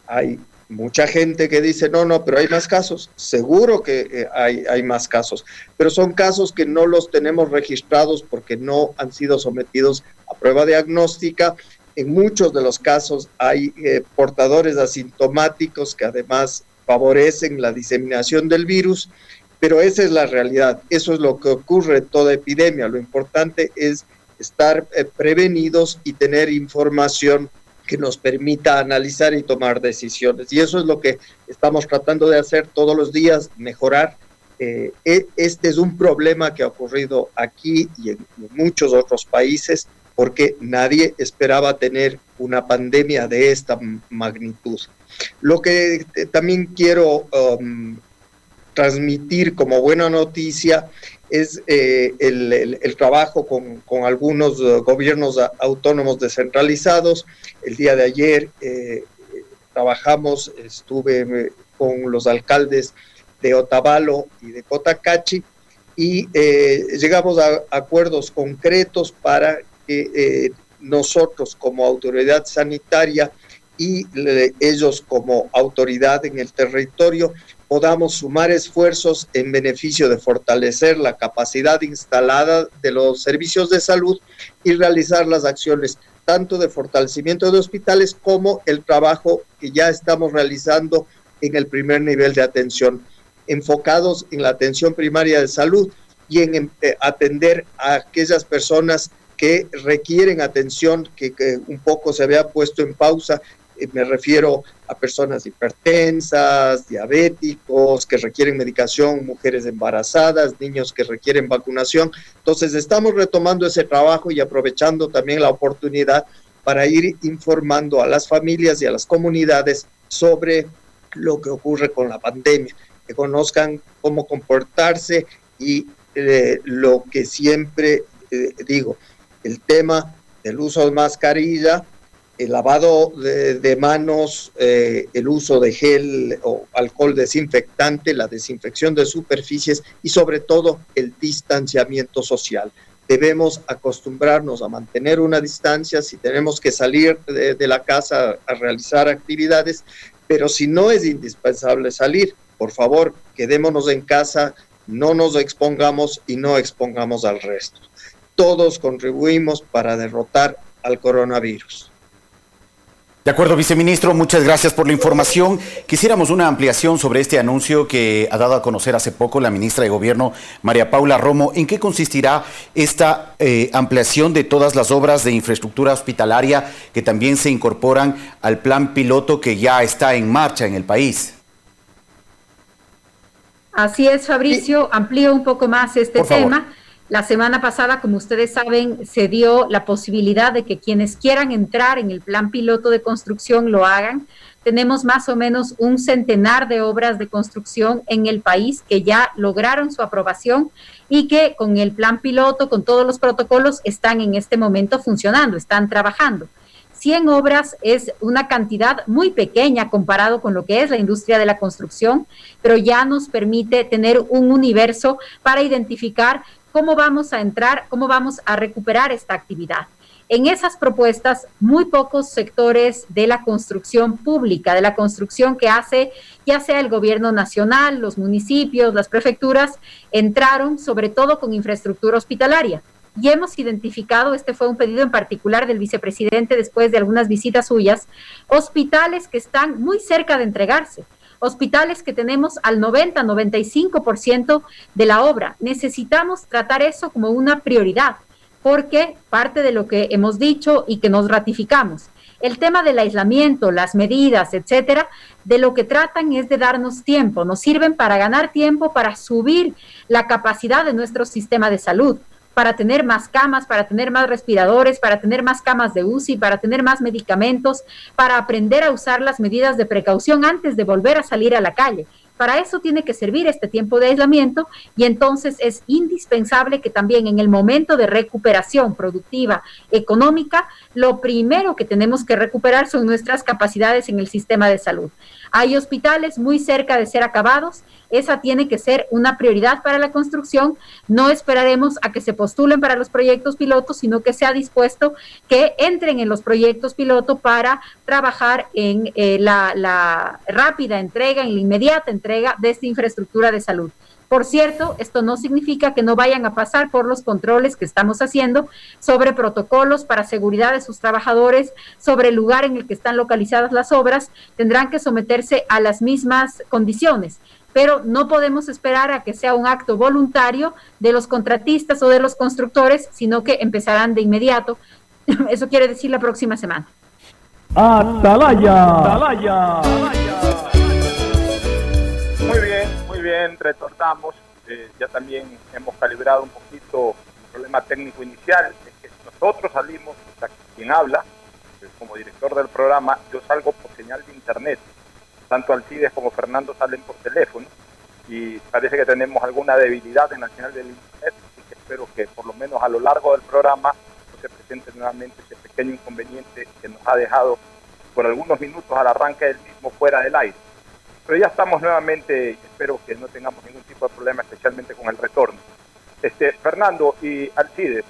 J: hay mucha gente que dice, no, no, pero hay más casos. Seguro que eh, hay, hay más casos, pero son casos que no los tenemos registrados porque no han sido sometidos a prueba diagnóstica. En muchos de los casos hay eh, portadores asintomáticos que además favorecen la diseminación del virus, pero esa es la realidad. Eso es lo que ocurre en toda epidemia. Lo importante es estar eh, prevenidos y tener información que nos permita analizar y tomar decisiones. Y eso es lo que estamos tratando de hacer todos los días, mejorar. Eh, e, este es un problema que ha ocurrido aquí y en, muchos otros países porque nadie esperaba tener una pandemia de esta magnitud. Lo que eh, también quiero um, transmitir como buena noticia es eh, el, trabajo con, algunos eh, gobiernos autónomos descentralizados. El día de ayer eh, trabajamos, estuve con los alcaldes de Otavalo y de Cotacachi y llegamos a acuerdos concretos para que nosotros como autoridad sanitaria y ellos como autoridad en el territorio podamos sumar esfuerzos en beneficio de fortalecer la capacidad instalada de los servicios de salud y realizar las acciones tanto de fortalecimiento de hospitales como el trabajo que ya estamos realizando en el primer nivel de atención, enfocados en la atención primaria de salud y en eh, atender a aquellas personas que requieren atención, que, que, un poco se había puesto en pausa me refiero a personas hipertensas, diabéticos, que requieren medicación, mujeres embarazadas, niños que requieren vacunación. Entonces, estamos retomando ese trabajo y aprovechando también la oportunidad para ir informando a las familias y a las comunidades sobre lo que ocurre con la pandemia, que conozcan cómo comportarse y eh, lo que siempre eh, digo, el tema del uso de mascarilla, el lavado de, manos, eh, el uso de gel o alcohol desinfectante, la desinfección de superficies y sobre todo el distanciamiento social. Debemos acostumbrarnos a mantener una distancia si tenemos que salir de, la casa a realizar actividades, pero si no es indispensable salir, por favor, quedémonos en casa, no nos expongamos y no expongamos al resto. Todos contribuimos para derrotar al coronavirus.
H: De acuerdo, viceministro, muchas gracias por la información. Quisiéramos una ampliación sobre este anuncio que ha dado a conocer hace poco la ministra de Gobierno, María Paula Romo. ¿En qué consistirá esta eh, ampliación de todas las obras de infraestructura hospitalaria que también se incorporan al plan piloto que ya está en marcha en el país?
I: Así es, Fabricio. Amplío un poco más este tema. La semana pasada, como ustedes saben, se dio la posibilidad de que quienes quieran entrar en el plan piloto de construcción lo hagan. Tenemos más o menos un centenar de obras de construcción en el país que ya lograron su aprobación y que con el plan piloto, con todos los protocolos, están en este momento funcionando, están trabajando. 100 obras es una cantidad muy pequeña comparado con lo que es la industria de la construcción, pero ya nos permite tener un universo para identificar cómo vamos a entrar, cómo vamos a recuperar esta actividad. En esas propuestas, muy pocos sectores de la construcción pública, de la construcción que hace ya sea el gobierno nacional, los municipios, las prefecturas, entraron sobre todo con infraestructura hospitalaria. Y hemos identificado, este fue un pedido en particular del vicepresidente después de algunas visitas suyas, hospitales que están muy cerca de entregarse hospitales que tenemos al 90, 95% de la obra. Necesitamos tratar eso como una prioridad, porque parte de lo que hemos dicho y que nos ratificamos, el tema del aislamiento, las medidas, etcétera, de lo que tratan es de darnos tiempo, nos sirven para ganar tiempo, para subir la capacidad de nuestro sistema de salud para tener más camas, para tener más respiradores, para tener más camas de UCI, para tener más medicamentos, para aprender a usar las medidas de precaución antes de volver a salir a la calle. Para eso tiene que servir este tiempo de aislamiento y entonces es indispensable que también en el momento de recuperación productiva, económica, lo primero que tenemos que recuperar son nuestras capacidades en el sistema de salud. Hay hospitales muy cerca de ser acabados, esa tiene que ser una prioridad para la construcción. No esperaremos a que se postulen para los proyectos pilotos, sino que sea dispuesto que entren en los proyectos piloto para trabajar en eh, la, la rápida entrega, en la inmediata entrega de esta infraestructura de salud. Por cierto, esto no significa que no vayan a pasar por los controles que estamos haciendo sobre protocolos para seguridad de sus trabajadores, sobre el lugar en el que están localizadas las obras, tendrán que someterse a las mismas condiciones pero no podemos esperar a que sea un acto voluntario de los contratistas o de los constructores, sino que empezarán de inmediato. Eso quiere decir la próxima semana.
B: Atalaya. Atalaya. Muy retornamos. Eh, ya también hemos calibrado un poquito el problema técnico inicial, es que nosotros salimos, o sea, quien habla, eh, como director del programa, yo salgo por señal de internet tanto Alcides como Fernando salen por teléfono y parece que tenemos alguna debilidad en la señal del Internet, así que espero que por lo menos a lo largo del programa no se presente nuevamente ese pequeño inconveniente que nos ha dejado por algunos minutos al arranque del mismo fuera del aire. Pero ya estamos nuevamente, espero que no tengamos ningún tipo de problema, especialmente con el retorno. Este, Fernando y Alcides,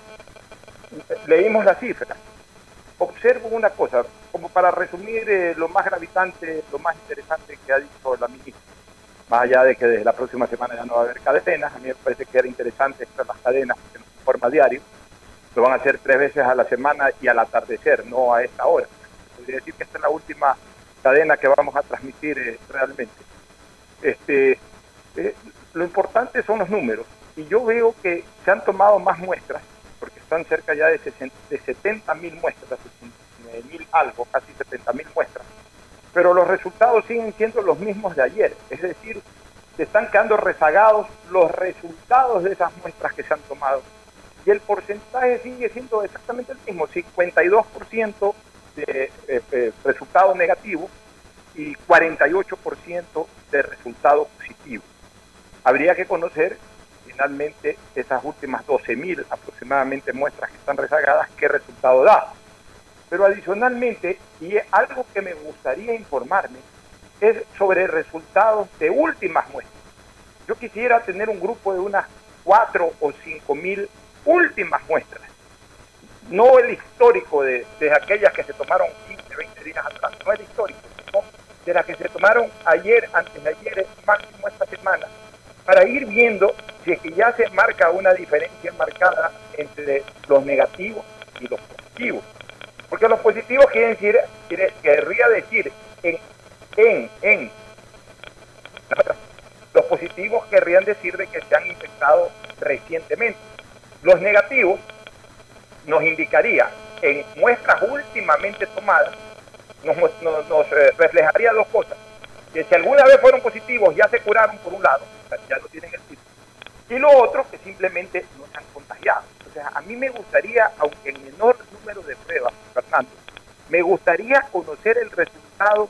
B: leímos las cifras observo una cosa, como para resumir eh, lo más gravitante, lo más interesante que ha dicho la ministra, más allá de que desde la próxima semana ya no va a haber cadenas, a mí me parece que era interesante estas las cadenas que nos informa diario, lo van a hacer tres veces a la semana y al atardecer, no a esta hora. Podría decir que esta es la última cadena que vamos a transmitir eh, realmente. Este, eh, lo importante son los números y yo veo que se han tomado más muestras porque están cerca ya de, 70 mil muestras, 69 mil algo, casi 70 mil muestras. Pero los resultados siguen siendo los mismos de ayer, es decir, se están quedando rezagados los resultados de esas muestras que se han tomado. Y el porcentaje sigue siendo exactamente el mismo, 52% de eh, eh, resultado negativo y 48% de resultado positivo. Habría que conocer finalmente esas últimas 12.000 aproximadamente muestras que están rezagadas, ¿qué resultado da? Pero adicionalmente, y algo que me gustaría informarme, es sobre resultados de últimas muestras. Yo quisiera tener un grupo de unas cuatro o cinco mil últimas muestras. No el histórico de, de aquellas que se tomaron 15, 20 días atrás, no el histórico, sino de las que se tomaron ayer, antes de ayer, máximo esta semana, para ir viendo si es que ya se marca una diferencia marcada entre los negativos y los positivos. Porque los positivos quieren decir, querría decir en, en, en los positivos querrían decir de que se han infectado recientemente. Los negativos nos indicaría en muestras últimamente tomadas, nos, eh, reflejaría dos cosas. Que si alguna vez fueron positivos, ya se curaron por un lado, ya no tienen el virus. Y lo otro, que simplemente no se han contagiado. O sea, a mí me gustaría, aunque en menor número de pruebas, Fernando, me gustaría conocer el resultado,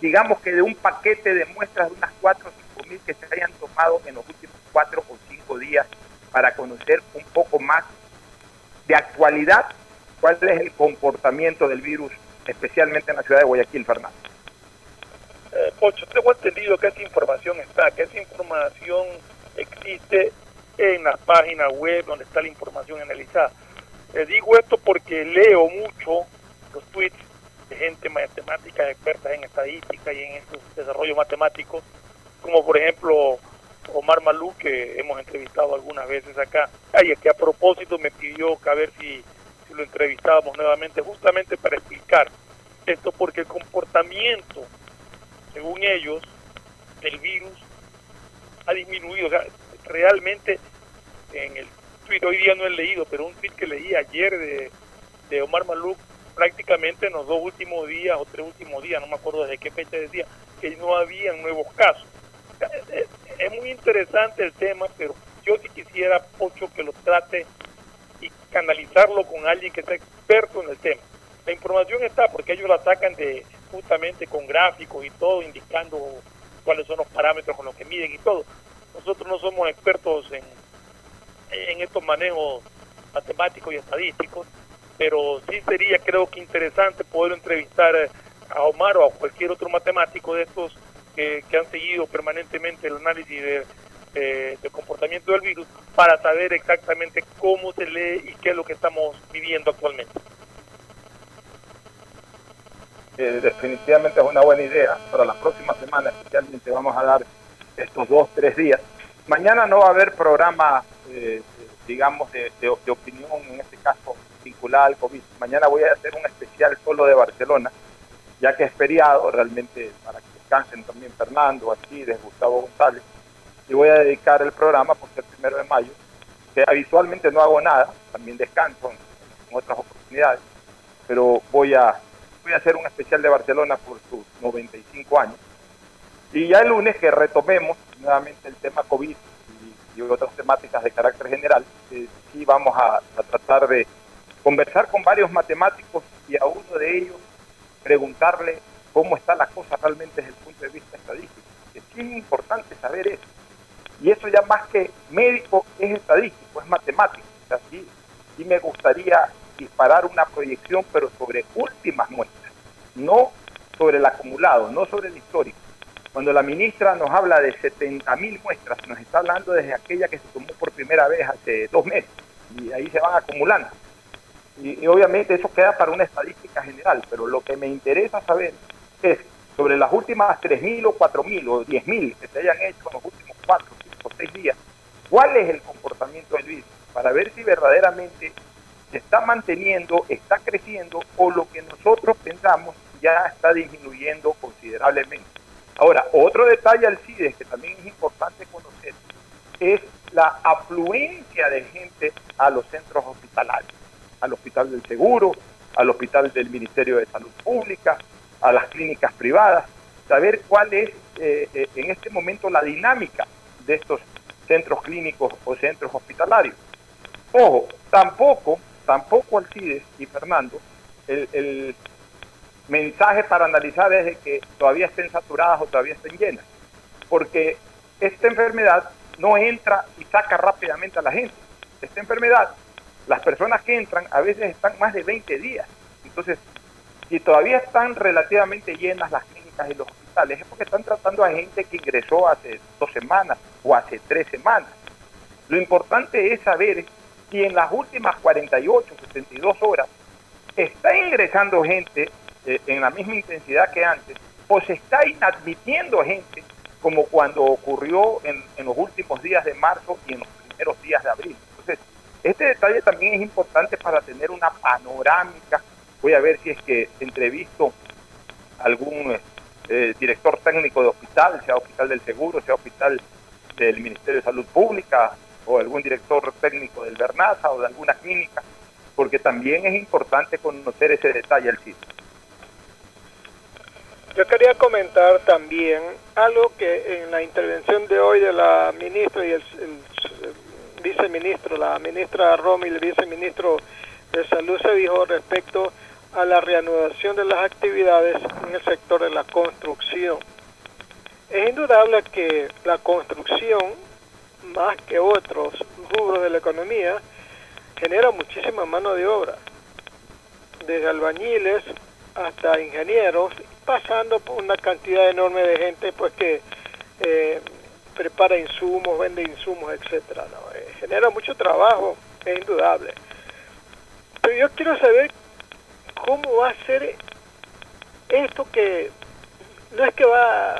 B: digamos que de un paquete de muestras de unas 4 o 5 mil que se hayan tomado en los últimos 4 o 5 días para conocer un poco más de actualidad cuál es el comportamiento del virus, especialmente en la ciudad de Guayaquil, Fernando.
D: Eh, Pocho, tengo entendido que esa información está, que esa información existe en la página web donde está la información analizada. Les digo esto porque leo mucho los tweets de gente matemática, experta en estadística y en estos desarrollos matemáticos, como por ejemplo Omar Malú, que hemos entrevistado algunas veces acá, y que a propósito me pidió que a ver si, lo entrevistábamos nuevamente, justamente para explicar esto, porque el comportamiento, según ellos, del virus ha disminuido. O sea, realmente en el tweet, hoy día no he leído, pero un tweet que leí ayer de, Omar Maluk, prácticamente en los dos últimos días o tres últimos días, no me acuerdo desde qué fecha decía, que no había nuevos casos. Es muy interesante el tema, pero yo sí quisiera, Pocho, que lo trate y canalizarlo con alguien que sea experto en el tema. La información está porque ellos la sacan de justamente con gráficos y todo, indicando cuáles son los parámetros con los que miden y todo. Nosotros no somos expertos en, en estos manejos matemáticos y estadísticos, pero sí sería creo que interesante poder entrevistar a Omar o a cualquier otro matemático de estos que, han seguido permanentemente el análisis de, eh, comportamiento del virus para saber exactamente cómo se lee y qué es lo que estamos viviendo actualmente.
B: Eh, definitivamente es una buena idea. Para la próxima semana especialmente vamos a dar estos dos, tres días. Mañana no va a haber programa, eh, digamos, de, de, opinión, en este caso vinculada al COVID. Mañana voy a hacer un especial solo de Barcelona, ya que es feriado realmente para que descansen también Fernando, de Gustavo González. Y voy a dedicar el programa porque el primero de mayo, que habitualmente no hago nada, también descanso en, en otras oportunidades, pero voy a voy a hacer un especial de Barcelona por sus 95 años. Y ya el lunes que retomemos nuevamente el tema COVID y, otras temáticas de carácter general, eh, sí vamos a, tratar de conversar con varios matemáticos y a uno de ellos preguntarle cómo está la cosa realmente desde el punto de vista estadístico. Sí es importante saber eso. Y eso ya más que médico es estadístico, es matemático. así sí me gustaría disparar una proyección, pero sobre últimas muestras, no sobre el acumulado, no sobre el histórico. Cuando la ministra nos habla de 70.000 muestras, nos está hablando desde aquella que se tomó por primera vez hace dos meses, y ahí se van acumulando. Y, obviamente eso queda para una estadística general, pero lo que me interesa saber es sobre las últimas 3.000 o 4.000 o 10.000 que se hayan hecho en los últimos 4, 5 o 6 días, cuál es el comportamiento del virus, para ver si verdaderamente se está manteniendo, está creciendo o lo que nosotros pensamos ya está disminuyendo considerablemente. Ahora, otro detalle al CIDES que también es importante conocer es la afluencia de gente a los centros hospitalarios, al Hospital del Seguro, al Hospital del Ministerio de Salud Pública, a las clínicas privadas, saber cuál es eh, eh, en este momento la dinámica de estos centros clínicos o centros hospitalarios. Ojo, tampoco tampoco Alcides y Fernando, el, mensaje para analizar es de que todavía estén saturadas o todavía estén llenas, porque esta enfermedad no entra y saca rápidamente a la gente. Esta enfermedad, las personas que entran a veces están más de 20 días Entonces, si todavía están relativamente llenas las clínicas y los hospitales, es porque están tratando a gente que ingresó hace dos semanas o hace tres semanas. Lo importante es saber si en las últimas 48, 72 horas está ingresando gente eh, en la misma intensidad que antes o se está inadmitiendo gente como cuando ocurrió en, en los últimos días de marzo y en los primeros días de abril. Entonces, este detalle también es importante para tener una panorámica. Voy a ver si es que entrevisto algún eh, director técnico de hospital, sea hospital del seguro, sea hospital del Ministerio de Salud Pública o algún director técnico del Bernaza o de alguna clínica, porque también es importante conocer ese detalle al sitio.
E: Yo quería comentar también algo que en la intervención de hoy de la ministra y el, viceministro, la ministra Romy y el viceministro de Salud se dijo respecto la reanudación de las actividades en el sector de la construcción. Es indudable que la construcción, más que otros rubros de la economía, genera muchísima mano de obra, desde albañiles hasta ingenieros pasando por una cantidad enorme de gente pues que eh, prepara insumos, vende insumos, etcétera. Eh, genera mucho trabajo, es indudable. Pero yo quiero saber cómo va a ser esto que no es que va,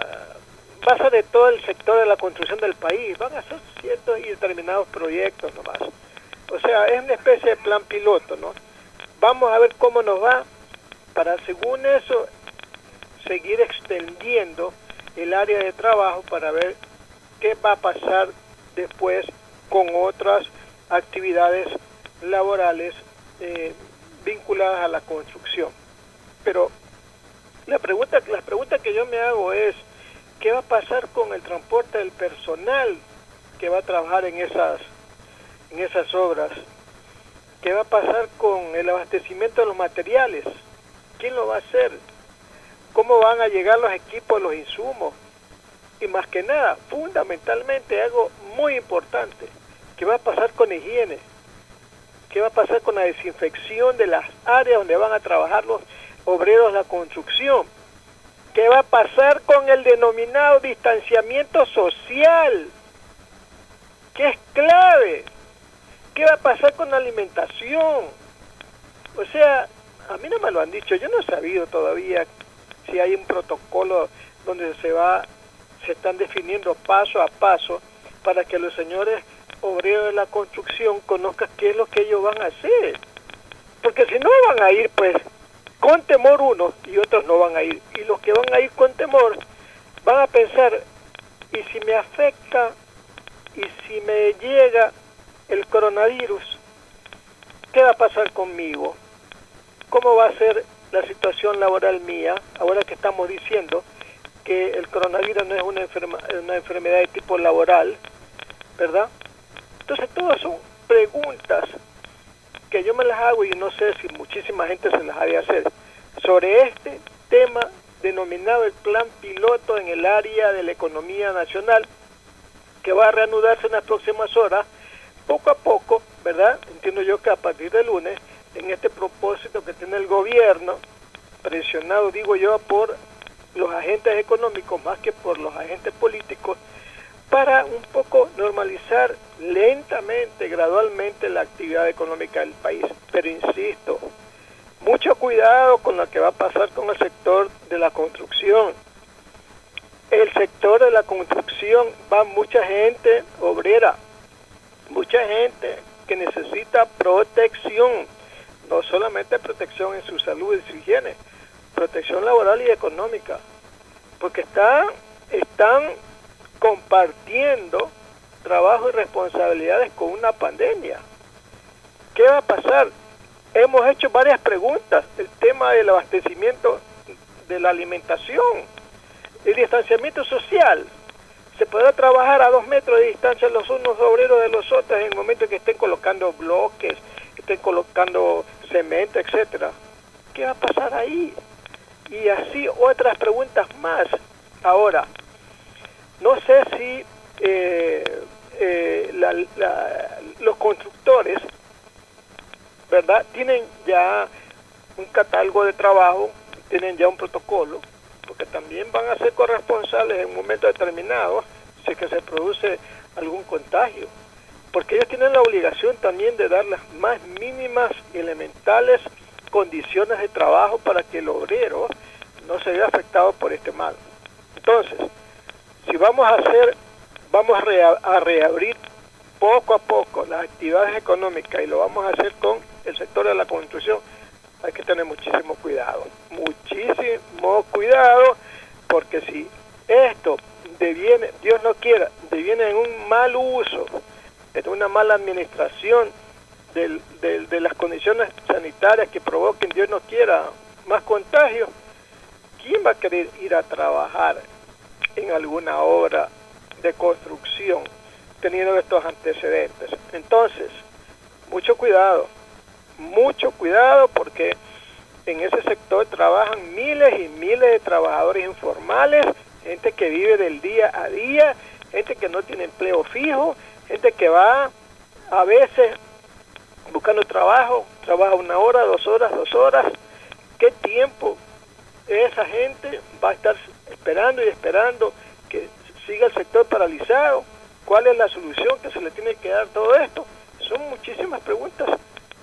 E: va a ser de todo el sector de la construcción del país, van a ser ciertos y determinados proyectos nomás. O sea, es una especie de plan piloto, ¿no? Vamos a ver cómo nos va para según eso seguir extendiendo el área de trabajo para ver qué va a pasar después con otras actividades laborales eh, vinculadas a la construcción. Pero la pregunta, la pregunta que yo me hago es, ¿qué va a pasar con el transporte del personal que va a trabajar en esas, en esas obras? ¿Qué va a pasar con el abastecimiento de los materiales? ¿Quién lo va a hacer? cómo van a llegar los equipos, los insumos. Y más que nada, fundamentalmente algo muy importante, ¿qué va a pasar con higiene? ¿Qué va a pasar con la desinfección de las áreas donde van a trabajar los obreros de la construcción? ¿Qué va a pasar con el denominado distanciamiento social? Que es clave. ¿Qué va a pasar con la alimentación? O sea, a mí no me lo han dicho, yo no he sabido todavía si hay un protocolo donde se va, se están definiendo paso a paso para que los señores obreros de la construcción conozcan qué es lo que ellos van a hacer. Porque si no van a ir, pues, con temor unos y otros no van a ir. Y los que van a ir con temor van a pensar, ¿y si me afecta? ¿Y si me llega el coronavirus? ¿Qué va a pasar conmigo? ¿Cómo va a ser la situación laboral mía, ahora que estamos diciendo que el coronavirus no es una, una enfermedad de tipo laboral, ¿verdad? Entonces todas son preguntas que yo me las hago y no sé si muchísima gente se las ha de hacer sobre este tema denominado el plan piloto en el área de la economía nacional que va a reanudarse en las próximas horas, poco a poco, ¿verdad? Entiendo yo que a partir de lunes en este propósito que tiene el gobierno, presionado, digo yo, por los agentes económicos más que por los agentes políticos, para un poco normalizar lentamente, gradualmente la actividad económica del país. Pero insisto, mucho cuidado con lo que va a pasar con el sector de la construcción. El sector de la construcción va mucha gente obrera, mucha gente que necesita protección no solamente protección en su salud y su higiene, protección laboral y económica, porque están, están compartiendo trabajo y responsabilidades con una pandemia. ¿Qué va a pasar? Hemos hecho varias preguntas, el tema del abastecimiento de la alimentación, el distanciamiento social. ¿Se podrá trabajar a dos metros de distancia los unos obreros de los otros en el momento en que estén colocando bloques, estén colocando cemento, etcétera. ¿Qué va a pasar ahí? Y así otras preguntas más. Ahora, no sé si eh, eh, los constructores, ¿verdad? Tienen ya un catálogo de trabajo, tienen ya un protocolo, porque también van a ser corresponsables en un momento determinado si que se produce algún contagio, porque ellos tienen la obligación también de dar las más mínimas elementales condiciones de trabajo para que el obrero no se vea afectado por este mal. Entonces, si vamos a hacer, vamos a, reabrir poco a poco las actividades económicas y lo vamos a hacer con el sector de la construcción, hay que tener muchísimo cuidado, muchísimo cuidado, porque si esto deviene, Dios no quiera, deviene en un mal uso, en una mala administración de las condiciones sanitarias que provoquen, Dios no quiera, más contagios, ¿quién va a querer ir a trabajar en alguna obra de construcción teniendo estos antecedentes? Entonces, mucho cuidado, mucho cuidado porque en ese sector trabajan miles y miles de trabajadores informales, gente que vive del día a día, gente que no tiene empleo fijo, gente que va a veces buscando trabajo, trabaja una hora, dos horas, dos horas. ¿Qué tiempo esa gente va a estar esperando y esperando que siga el sector paralizado? ¿Cuál es la solución que se le tiene que dar todo esto? Son muchísimas preguntas,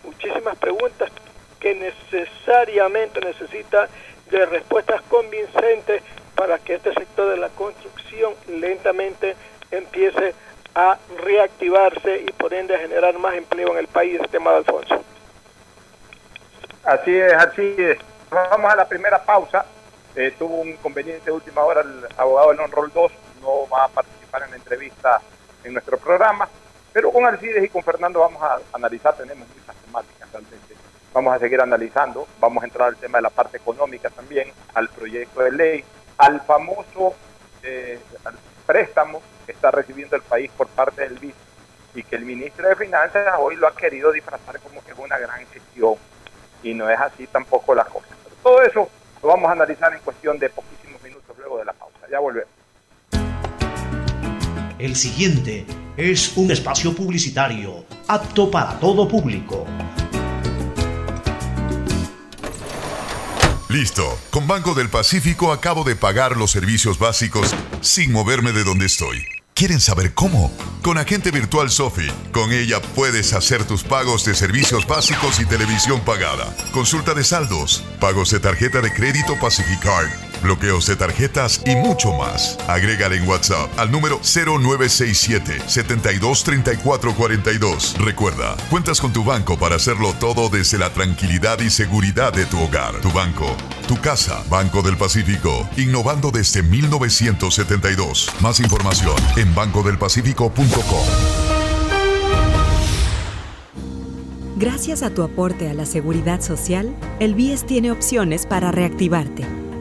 E: muchísimas preguntas que necesariamente necesita de respuestas convincentes para que este sector de la construcción lentamente empiece a reactivarse y por ende a generar más empleo en el país, estimado Alfonso.
B: Así es, así es. Vamos a la primera pausa. Eh, tuvo un inconveniente de última hora el abogado de Non-Roll 2, no va a participar en la entrevista en nuestro programa, pero con Alcides y con Fernando vamos a analizar, tenemos muchas temáticas realmente. Vamos a seguir analizando, vamos a entrar al tema de la parte económica también, al proyecto de ley, al famoso eh, préstamo que está recibiendo el país por parte del BIS y que el ministro de Finanzas hoy lo ha querido disfrazar como que es una gran gestión y no es así tampoco la cosa. todo eso lo vamos a analizar en cuestión de poquísimos minutos luego de la pausa. Ya volvemos.
K: El siguiente es un espacio publicitario apto para todo público.
L: Listo. Con Banco del Pacífico acabo de pagar los servicios básicos sin moverme de donde estoy. ¿Quieren saber cómo? Con Agente Virtual Sofi. Con ella puedes hacer tus pagos de servicios básicos y televisión pagada. Consulta de saldos, pagos de tarjeta de crédito Pacificard bloqueos de tarjetas y mucho más. Agrégale en WhatsApp al número 0967 723442. Recuerda, cuentas con tu banco para hacerlo todo desde la tranquilidad y seguridad de tu hogar. Tu banco, tu casa, Banco del Pacífico, innovando desde 1972. Más información en bancodelpacifico.com.
M: Gracias a tu aporte a la seguridad social, el BIES tiene opciones para reactivarte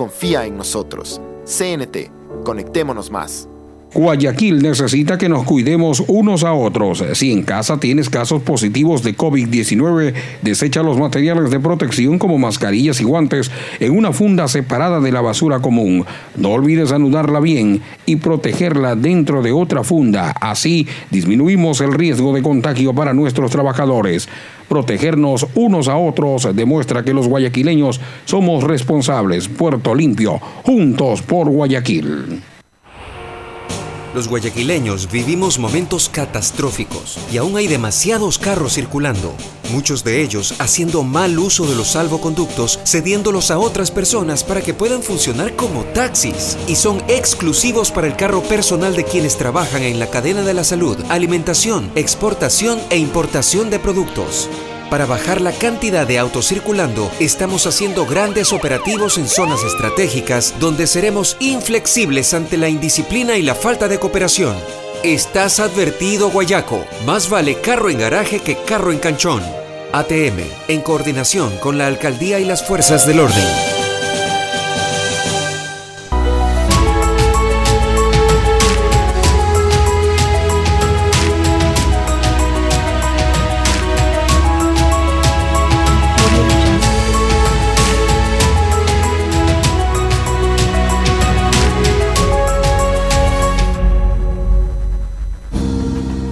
N: confía en nosotros. CNT, conectémonos más.
O: Guayaquil necesita que nos cuidemos unos a otros. Si en casa tienes casos positivos de COVID-19, desecha los materiales de protección como mascarillas y guantes en una funda separada de la basura común. No olvides anudarla bien y protegerla dentro de otra funda. Así disminuimos el riesgo de contagio para nuestros trabajadores. Protegernos unos a otros demuestra que los guayaquileños somos responsables. Puerto Limpio, juntos por Guayaquil.
P: Los guayaquileños vivimos momentos catastróficos y aún hay demasiados carros circulando, muchos de ellos haciendo mal uso de los salvoconductos, cediéndolos a otras personas para que puedan funcionar como taxis y son exclusivos para el carro personal de quienes trabajan en la cadena de la salud, alimentación, exportación e importación de productos. Para bajar la cantidad de autos circulando, estamos haciendo grandes operativos en zonas estratégicas donde seremos inflexibles ante la indisciplina y la falta de cooperación. Estás advertido, Guayaco. Más vale carro en garaje que carro en canchón. ATM, en coordinación con la alcaldía y las fuerzas del orden.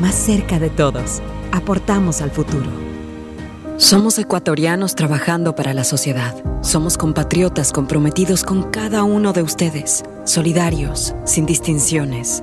M: más cerca de todos. Aportamos al futuro.
Q: Somos ecuatorianos trabajando para la sociedad. Somos compatriotas comprometidos con cada uno de ustedes, solidarios, sin distinciones.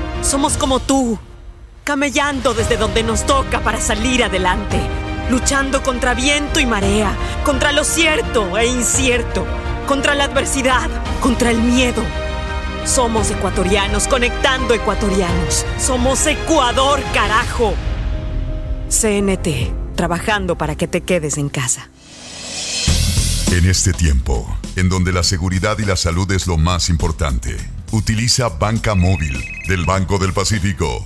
R: Somos como tú, camellando desde donde nos toca para salir adelante, luchando contra viento y marea, contra lo cierto e incierto, contra la adversidad, contra el miedo. Somos ecuatorianos conectando ecuatorianos. Somos Ecuador, carajo. CNT, trabajando para que te quedes en casa.
L: En este tiempo, en donde la seguridad y la salud es lo más importante, utiliza Banca Móvil del Banco del Pacífico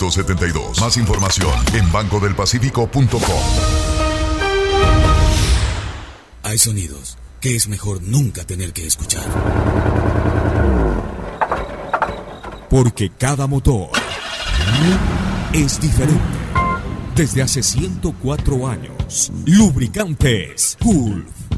L: 1972. Más información en bancodelpacifico.com.
S: Hay sonidos que es mejor nunca tener que escuchar. Porque cada motor es diferente. Desde hace 104 años, Lubricantes Gulf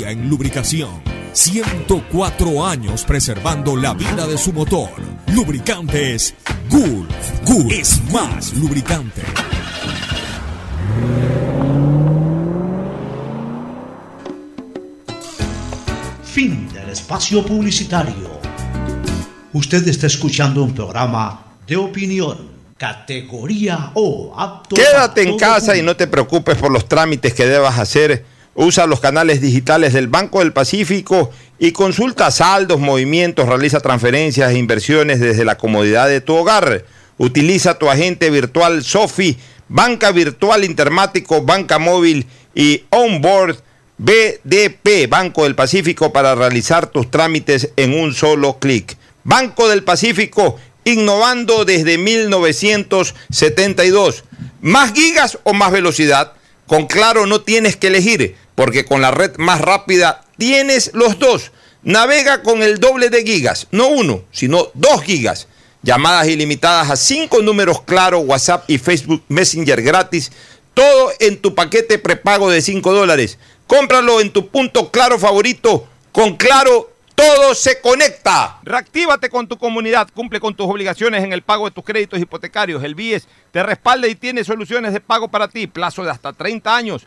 S: en lubricación. 104 años preservando la vida de su motor. Lubricantes Gulf. Gulf es más lubricante.
K: Fin del espacio publicitario. Usted está escuchando un programa de opinión, categoría O, apto
T: Quédate en casa y no te preocupes por los trámites que debas hacer. Usa los canales digitales del Banco del Pacífico y consulta saldos, movimientos, realiza transferencias e inversiones desde la comodidad de tu hogar. Utiliza tu agente virtual Sofi, banca virtual intermático, banca móvil y onboard BDP, Banco del Pacífico, para realizar tus trámites en un solo clic. Banco del Pacífico, innovando desde 1972. ¿Más gigas o más velocidad? Con Claro no tienes que elegir, porque con la red más rápida tienes los dos. Navega con el doble de gigas, no uno, sino dos gigas. Llamadas ilimitadas a cinco números Claro, WhatsApp y Facebook Messenger gratis. Todo en tu paquete prepago de 5 dólares. Cómpralo en tu punto Claro favorito. Con Claro todo se conecta. Reactívate con tu comunidad, cumple con tus obligaciones en el pago de tus créditos hipotecarios. El BIES te respalda y tiene soluciones de pago para ti, plazo de hasta 30 años.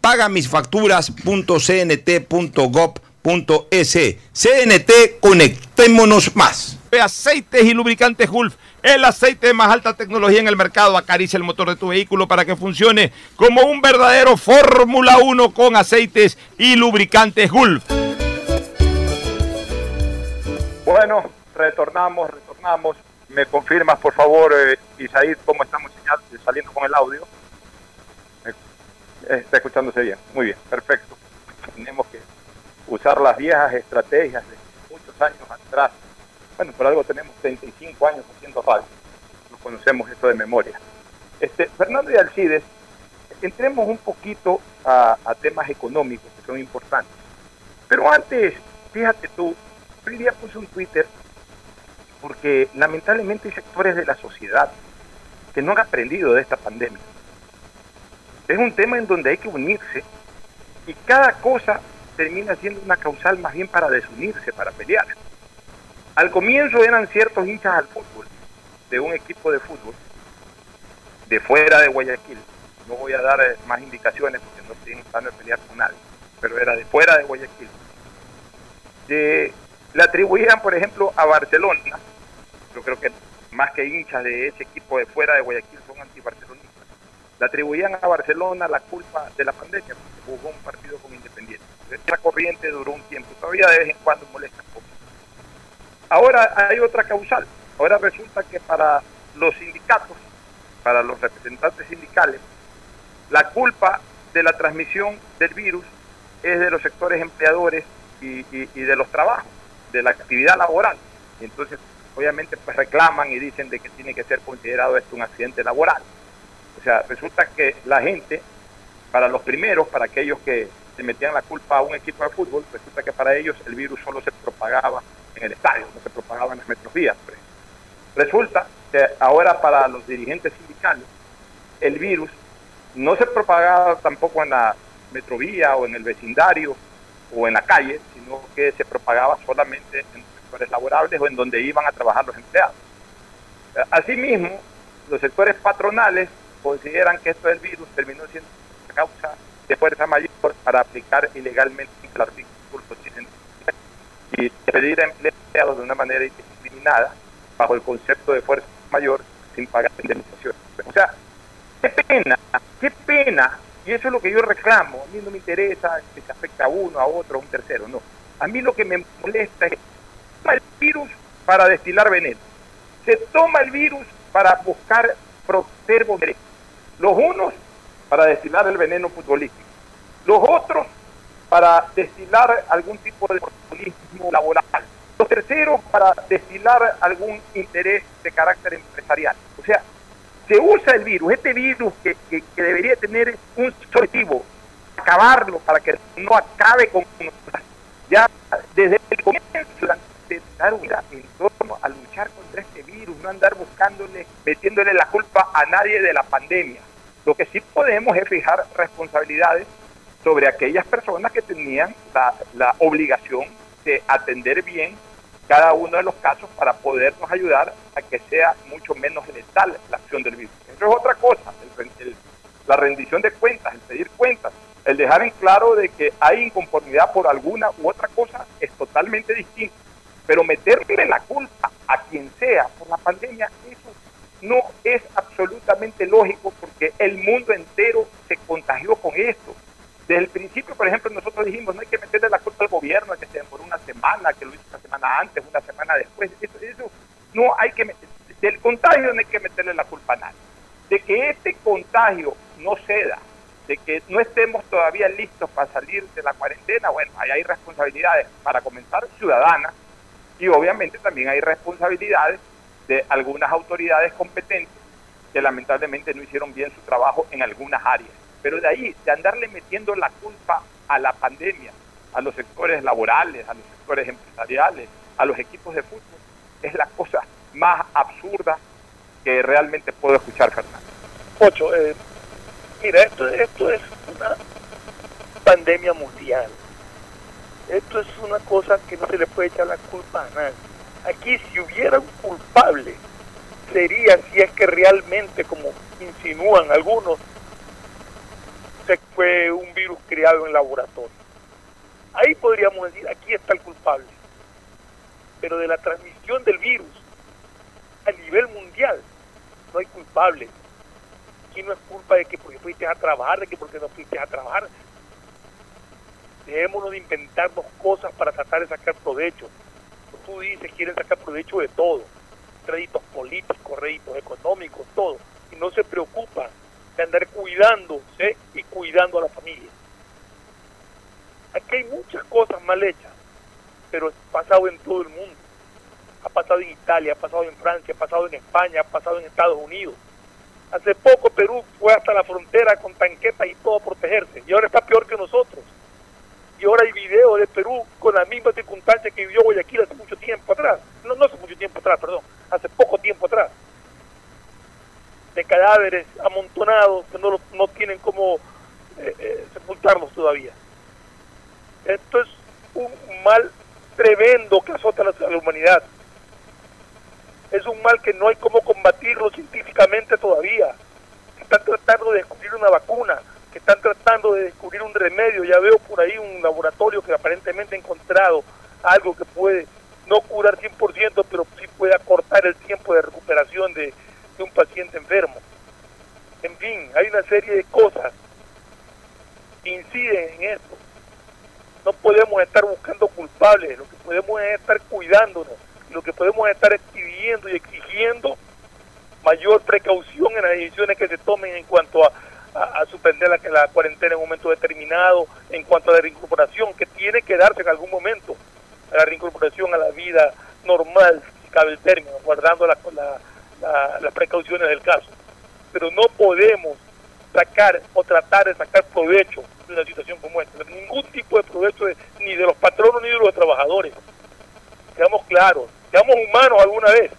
T: pagamisfacturas.cnt.gov.es. CNT, conectémonos más. Aceites y lubricantes Gulf. El aceite de más alta tecnología en el mercado acaricia el motor de tu vehículo para que funcione como un verdadero Fórmula 1 con aceites y lubricantes Gulf.
B: Bueno, retornamos, retornamos. Me confirmas, por favor, eh, Isaí, cómo estamos saliendo con el audio. Está escuchándose bien. Muy bien, perfecto. Tenemos que usar las viejas estrategias de muchos años atrás. Bueno, por algo tenemos 35 años haciendo radio. No conocemos esto de memoria. Este, Fernando y Alcides, entremos un poquito a, a temas económicos que son importantes. Pero antes, fíjate tú, hoy día puse un Twitter porque lamentablemente hay sectores de la sociedad que no han aprendido de esta pandemia. Es un tema en donde hay que unirse y cada cosa termina siendo una causal más bien para desunirse, para pelear. Al comienzo eran ciertos hinchas al fútbol, de un equipo de fútbol, de fuera de Guayaquil. No voy a dar eh, más indicaciones porque no estoy intentando pelear con nadie, pero era de fuera de Guayaquil. le atribuían, por ejemplo, a Barcelona, yo creo que más que hinchas de ese equipo de fuera de Guayaquil. Le atribuían a Barcelona la culpa de la pandemia porque jugó un partido con Independiente. Esa corriente duró un tiempo, todavía de vez en cuando molesta poco. Ahora hay otra causal. Ahora resulta que para los sindicatos, para los representantes sindicales, la culpa de la transmisión del virus es de los sectores empleadores y, y de los trabajos, de la actividad laboral. Entonces, obviamente pues reclaman y dicen de que tiene que ser considerado esto un accidente laboral. O sea, resulta que la gente, para los primeros, para aquellos que se metían la culpa a un equipo de fútbol, resulta que para ellos el virus solo se propagaba en el estadio, no se propagaba en las metrovías. Pues. Resulta que ahora para los dirigentes sindicales, el virus no se propagaba tampoco en la metrovía o en el vecindario o en la calle, sino que se propagaba solamente en sectores laborables o en donde iban a trabajar los empleados. Asimismo, los sectores patronales consideran que esto del virus terminó siendo una causa de fuerza mayor para aplicar ilegalmente el artículo 80 y pedir empleados de una manera indiscriminada bajo el concepto de fuerza mayor sin pagar indemnización. O sea, qué pena, qué pena, y eso es lo que yo reclamo, a mí no me interesa que se afecte a uno, a otro, a un tercero, no. A mí lo que me molesta es toma el virus para destilar veneno. Se toma el virus para buscar proteger Los unos para destilar el veneno futbolístico. Los otros para destilar algún tipo de populismo laboral. Los terceros para destilar algún interés de carácter empresarial. O sea, se usa el virus, este virus que, debería tener un objetivo, acabarlo para que no acabe con ya desde el comienzo dar una en torno a luchar contra este virus, no andar buscándole, metiéndole la culpa a nadie de la pandemia. Lo que sí podemos es fijar responsabilidades sobre aquellas personas que tenían la, la obligación de atender bien cada uno de los casos para podernos ayudar a que sea mucho menos letal la acción del virus. Eso es otra cosa, la rendición de cuentas, el pedir cuentas, el dejar en claro de que hay inconformidad por alguna u otra cosa es totalmente distinto. Pero meterle la culpa a quien sea por la pandemia, eso no es absolutamente lógico porque el mundo entero se contagió con esto. Desde el principio, por ejemplo, nosotros dijimos, no hay que meterle la culpa al gobierno, que se demoró una semana, que lo hizo una semana antes, una semana después. Eso, no hay que, del contagio no hay que meterle la culpa a nadie. De que este contagio no ceda, de que no estemos todavía listos para salir de la cuarentena, bueno, ahí hay responsabilidades para comenzar ciudadanas y obviamente también hay responsabilidades de algunas autoridades competentes que lamentablemente no hicieron bien su trabajo en algunas áreas. Pero de ahí, de andarle metiendo la culpa a la pandemia, a los sectores laborales, a los sectores empresariales, a los equipos de fútbol, es la cosa más absurda que realmente puedo escuchar, Fernando.
D: Ocho, eh, mira, esto, esto es una pandemia mundial. Esto es una cosa que no se le puede echar la culpa a nadie. Aquí si hubiera un culpable, sería si es que realmente, como insinúan algunos, se fue un virus creado en laboratorio. Ahí podríamos decir, aquí está el culpable. Pero de la transmisión del virus a nivel mundial, no hay culpable. Aquí no es culpa de que porque fuiste a trabajar, de que porque no fuiste a trabajar. Dejémonos de inventarnos cosas para tratar de sacar provecho. Tú dices, quieren sacar provecho de todo. Créditos políticos, réditos económicos, todo. Y no se preocupan de andar cuidándose y cuidando a la familia. Aquí hay muchas cosas mal hechas, pero es pasado en todo el mundo. Ha pasado en Italia, ha pasado en Francia, ha pasado en España, ha pasado en Estados Unidos. Hace poco Perú fue hasta la frontera con tanquetas y todo a protegerse, y ahora está peor que nosotros. Y ahora hay videos de Perú con la misma circunstancia que vivió Guayaquil hace mucho tiempo atrás. No, no hace mucho tiempo atrás, perdón, hace poco tiempo atrás. De cadáveres amontonados que no, no tienen cómo eh, eh, sepultarlos todavía. Esto es un mal tremendo que azota a la humanidad. Es un mal que no hay cómo combatirlo científicamente todavía. Están tratando de descubrir una vacuna, que están tratando de descubrir un remedio. Ya veo por ahí un laboratorio que aparentemente ha encontrado algo que puede no curar 100%, pero sí puede acortar el tiempo de recuperación de, un paciente enfermo. En fin, hay una serie de cosas que inciden en esto. No podemos estar buscando culpables, lo que podemos es estar cuidándonos, lo que podemos es estar pidiendo y exigiendo mayor precaución en las decisiones que se tomen en cuanto a, a, suspender la, la, cuarentena en un momento determinado, en cuanto a la reincorporación, que tiene que darse en algún momento, la reincorporación a la vida normal, si cabe el término, guardando la, las precauciones del caso. Pero no podemos sacar o tratar de sacar provecho de una situación como esta. Ningún tipo de provecho ni de los patronos ni de los trabajadores. Seamos claros, seamos humanos alguna vez.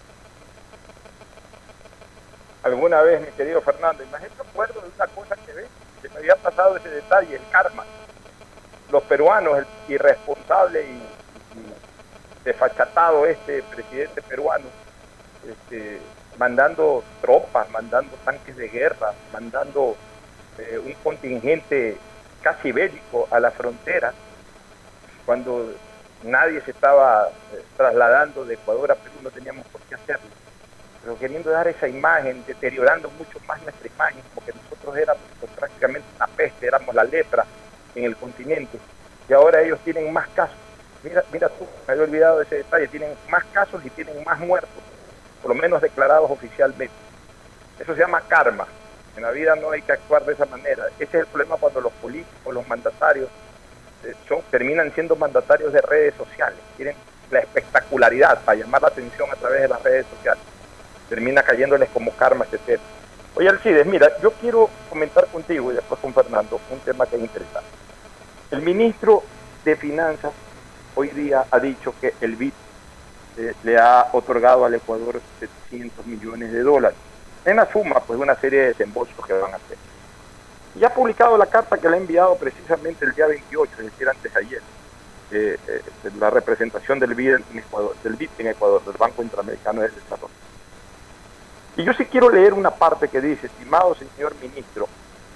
B: Alguna vez, mi querido Fernando, imagínate acuerdo de una cosa que ve, que me había pasado ese detalle, el karma. Los peruanos, el irresponsable y, y desfachatado este presidente peruano, este, mandando tropas, mandando tanques de guerra, mandando eh, un contingente casi bélico a la frontera, cuando nadie se estaba eh, trasladando de Ecuador a Perú, no teníamos por qué hacerlo. Pero queriendo dar esa imagen, deteriorando mucho más nuestra imagen, porque nosotros éramos prácticamente una peste, éramos la lepra en el continente, y ahora ellos tienen más casos. Mira, mira tú, me había olvidado de ese detalle, tienen más casos y tienen más muertos por lo menos declarados oficialmente. Eso se llama karma. En la vida no hay que actuar de esa manera. Ese es el problema cuando los políticos, los mandatarios, eh, son, terminan siendo mandatarios de redes sociales. Tienen la espectacularidad para llamar la atención a través de las redes sociales. Termina cayéndoles como karma tema. Oye, Alcides, mira, yo quiero comentar contigo y después con Fernando un tema que es interesante. El ministro de Finanzas hoy día ha dicho que el BID eh, le ha otorgado al Ecuador 700 millones de dólares. En la suma, pues una serie de desembolsos que van a hacer. Y ha publicado la carta que le ha enviado precisamente el día 28, es decir, antes de ayer, eh, eh, la representación del BID en Ecuador, del BID en Ecuador, del Banco Interamericano de Desarrollo. Y yo sí quiero leer una parte que dice, estimado señor ministro,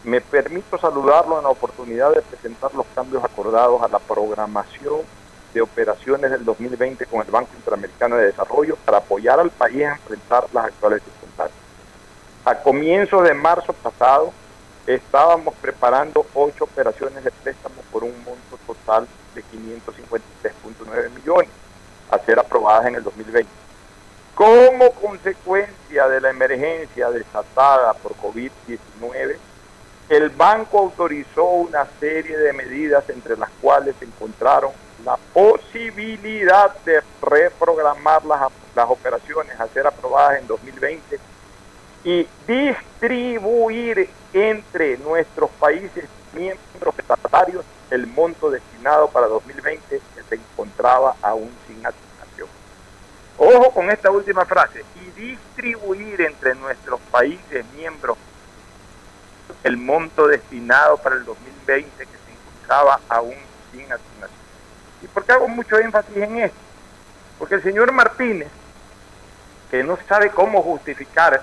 B: me permito saludarlo en la oportunidad de presentar los cambios acordados a la programación de operaciones del 2020 con el Banco Interamericano de Desarrollo para apoyar al país a enfrentar las actuales circunstancias. A comienzos de marzo pasado, estábamos preparando ocho operaciones de préstamo por un monto total de 553.9 millones a ser aprobadas en el 2020. Como consecuencia de la emergencia desatada por COVID-19, el banco autorizó una serie de medidas entre las cuales se encontraron la posibilidad de reprogramar las, las operaciones a ser aprobadas en 2020 y distribuir entre nuestros países miembros estatarios el monto destinado para 2020 que se encontraba aún sin asignación. Ojo con esta última frase, y distribuir entre nuestros países miembros el monto destinado para el 2020 que se encontraba aún sin asignación. ¿Y por qué hago mucho énfasis en esto? Porque el señor Martínez, que no sabe cómo justificar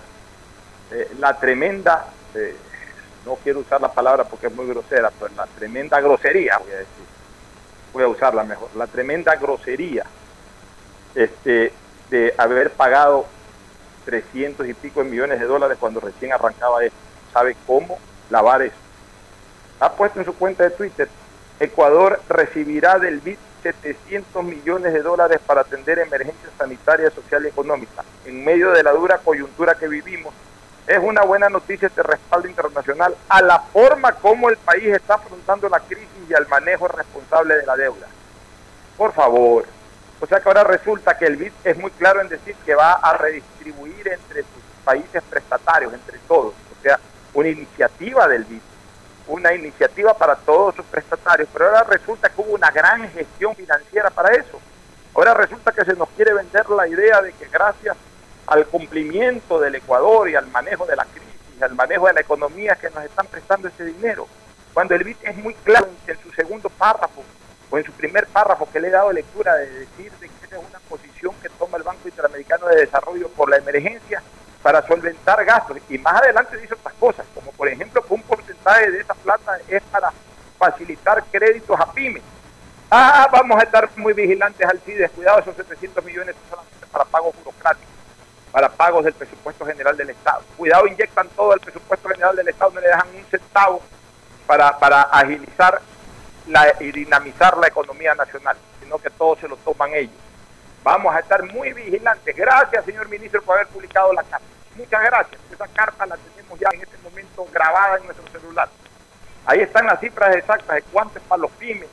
B: eh, la tremenda, eh, no quiero usar la palabra porque es muy grosera, pero la tremenda grosería, voy a decir, voy a usarla mejor, la tremenda grosería este, de haber pagado 300 y pico de millones de dólares cuando recién arrancaba esto. ¿Sabe cómo lavar eso? Ha puesto en su cuenta de Twitter, Ecuador recibirá del BID 700 millones de dólares para atender emergencias sanitarias, social y económica. En medio de la dura coyuntura que vivimos, es una buena noticia este respaldo internacional a la forma como el país está afrontando la crisis y al manejo responsable de la deuda. Por favor. O sea que ahora resulta que el BID es muy claro en decir que va a redistribuir entre sus países prestatarios, entre todos. O sea, una iniciativa del BID, una iniciativa para todos sus prestatarios. Pero ahora resulta que hubo una gran gestión financiera para eso. Ahora resulta que se nos quiere vender la idea de que gracias al cumplimiento del Ecuador y al manejo de la crisis, al manejo de la economía que nos están prestando ese dinero. Cuando el BID es muy claro en su segundo párrafo o en su primer párrafo que le he dado lectura de decir de que esa es una posición que toma el Banco Interamericano de Desarrollo por la emergencia para solventar gastos. Y más adelante dice otras cosas, como por ejemplo que un porcentaje de esa plata es para facilitar créditos a pymes. Ah, vamos a estar muy vigilantes al CIDES, cuidado, esos 700 millones son solamente para pagos burocráticos para pagos del presupuesto general del Estado. Cuidado, inyectan todo el presupuesto general del Estado, no le dejan un centavo para, para agilizar la, y dinamizar la economía nacional, sino que todo se lo toman ellos. Vamos a estar muy vigilantes. Gracias, señor ministro, por haber publicado la carta. Muchas gracias. Esa carta la tenemos ya en este momento grabada en nuestro celular. Ahí están las cifras exactas de cuánto es para los pymes,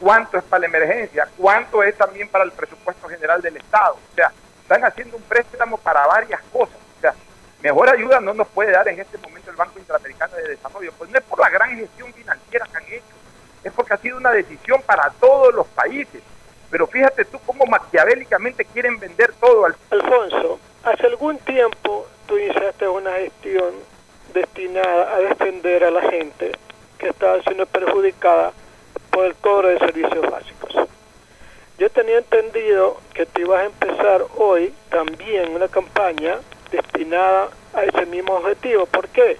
B: cuánto es para la emergencia, cuánto es también para el presupuesto general del Estado. O sea, están haciendo un préstamo para varias cosas. O sea, mejor ayuda no nos puede dar en este momento el Banco Interamericano de Desarrollo. Pues no es por la gran gestión financiera que han hecho, es porque ha sido una decisión para todos los países. Pero fíjate tú cómo maquiavélicamente quieren vender todo. Al...
E: Alfonso, hace algún tiempo tú iniciaste una gestión destinada a defender a la gente que estaba siendo perjudicada por el cobro de servicios básicos. Yo tenía entendido que te ibas a empezar hoy también una campaña destinada a ese mismo objetivo. ¿Por qué?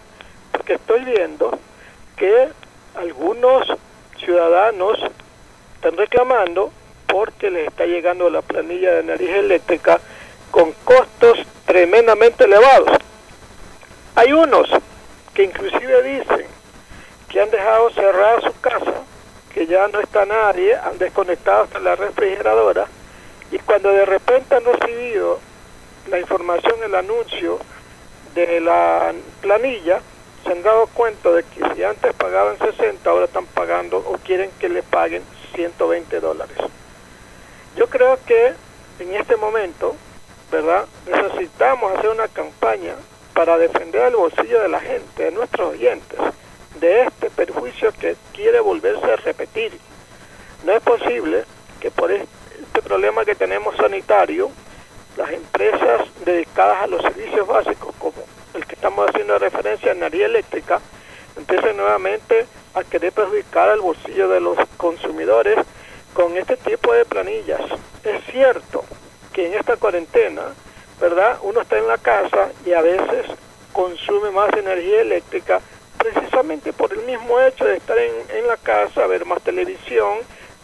E: Porque estoy viendo que algunos ciudadanos están reclamando porque les está llegando la planilla de energía eléctrica con costos tremendamente elevados. Hay unos que inclusive dicen que han dejado cerrada su casa que ya no está nadie, han desconectado hasta la refrigeradora y cuando de repente han recibido la información, el anuncio de la planilla, se han dado cuenta de que si antes pagaban 60, ahora están pagando o quieren que le paguen 120 dólares. Yo creo que en este momento, ¿verdad? Necesitamos hacer una campaña para defender el bolsillo de la gente, de nuestros oyentes de este perjuicio que quiere volverse a repetir. No es posible que por este problema que tenemos sanitario, las empresas dedicadas a los servicios básicos, como el que estamos haciendo referencia energía eléctrica, empiecen nuevamente a querer perjudicar al bolsillo de los consumidores con este tipo de planillas. Es cierto que en esta cuarentena, ¿verdad? Uno está en la casa y a veces consume más energía eléctrica precisamente por el mismo hecho de estar en, la casa, ver más televisión,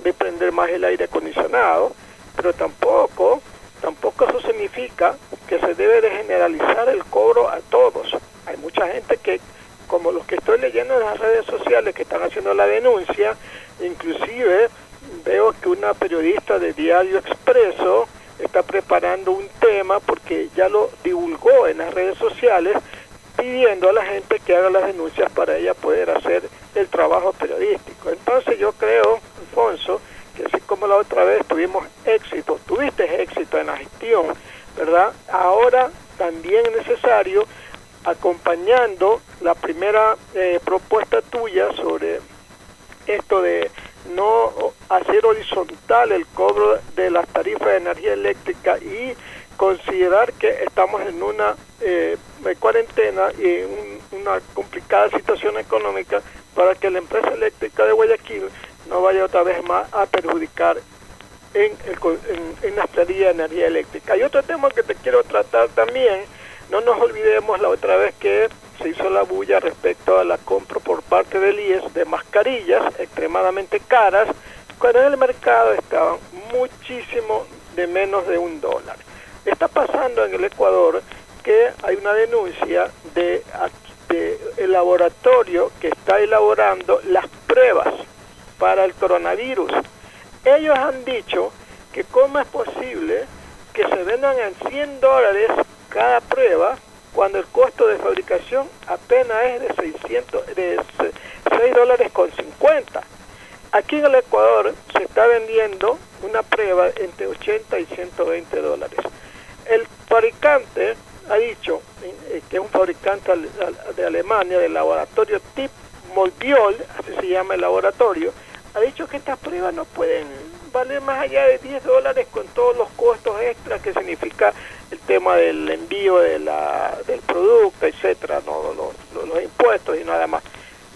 E: de prender más el aire acondicionado, pero tampoco, tampoco eso significa que se debe de generalizar el cobro a todos. Hay mucha gente que como los que estoy leyendo en las redes sociales que están haciendo la denuncia, inclusive veo que una periodista de Diario Expreso está preparando un tema porque ya lo divulgó en las redes sociales pidiendo a la gente que haga las denuncias para ella poder hacer el trabajo periodístico. Entonces yo creo, Alfonso, que así como la otra vez tuvimos éxito, tuviste éxito en la gestión, ¿verdad? Ahora también es necesario, acompañando la primera eh, propuesta tuya sobre esto de no hacer horizontal el cobro de las tarifas de energía eléctrica y considerar que estamos en una eh, cuarentena y en una complicada situación económica para que la empresa eléctrica de Guayaquil no vaya otra vez más a perjudicar en, el, en, la de energía eléctrica. Y otro tema que te quiero tratar también, no nos olvidemos la otra vez que se hizo la bulla respecto a la compra por parte del IES de mascarillas extremadamente caras, cuando en el mercado estaban muchísimo de menos de un dólar. Está pasando en el Ecuador que hay una denuncia de, el laboratorio que está elaborando las pruebas para el coronavirus. Ellos han dicho que cómo es posible que se vendan en 100 dólares cada prueba cuando el costo de fabricación apenas es de 600 de 6 dólares con 50. Aquí en el Ecuador se está vendiendo una prueba entre 80 y 120 dólares. El fabricante ha dicho, que es un fabricante de Alemania, del laboratorio TIP Molbiol, así se llama el laboratorio, ha dicho que estas pruebas no pueden valer más allá de 10 dólares con todos los costos extras que significa el tema del envío de la, del producto, etcétera, no los, impuestos y nada más.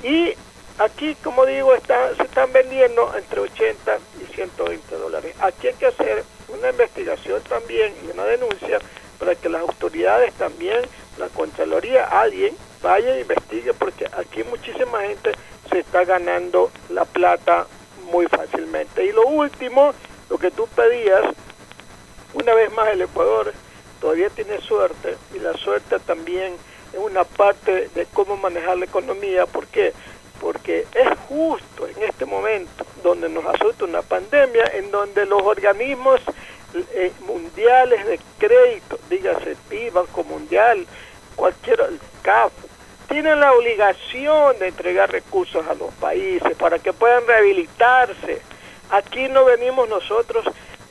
E: Y aquí, como digo, está, se están vendiendo entre 80 y 120 dólares. Aquí hay que hacer una investigación también y una denuncia para que las autoridades también, la Contraloría, alguien vaya e investigue, porque aquí muchísima gente se está ganando la plata muy fácilmente. Y lo último, lo que tú pedías, una vez más el Ecuador todavía tiene suerte y la suerte también es una parte de cómo manejar la economía. ¿Por qué? Porque es justo en este momento donde nos asusta una pandemia, en donde los organismos eh, mundiales de crédito, dígase PIB, Banco Mundial, cualquier CAF, tienen la obligación de entregar recursos a los países para que puedan rehabilitarse. Aquí no venimos nosotros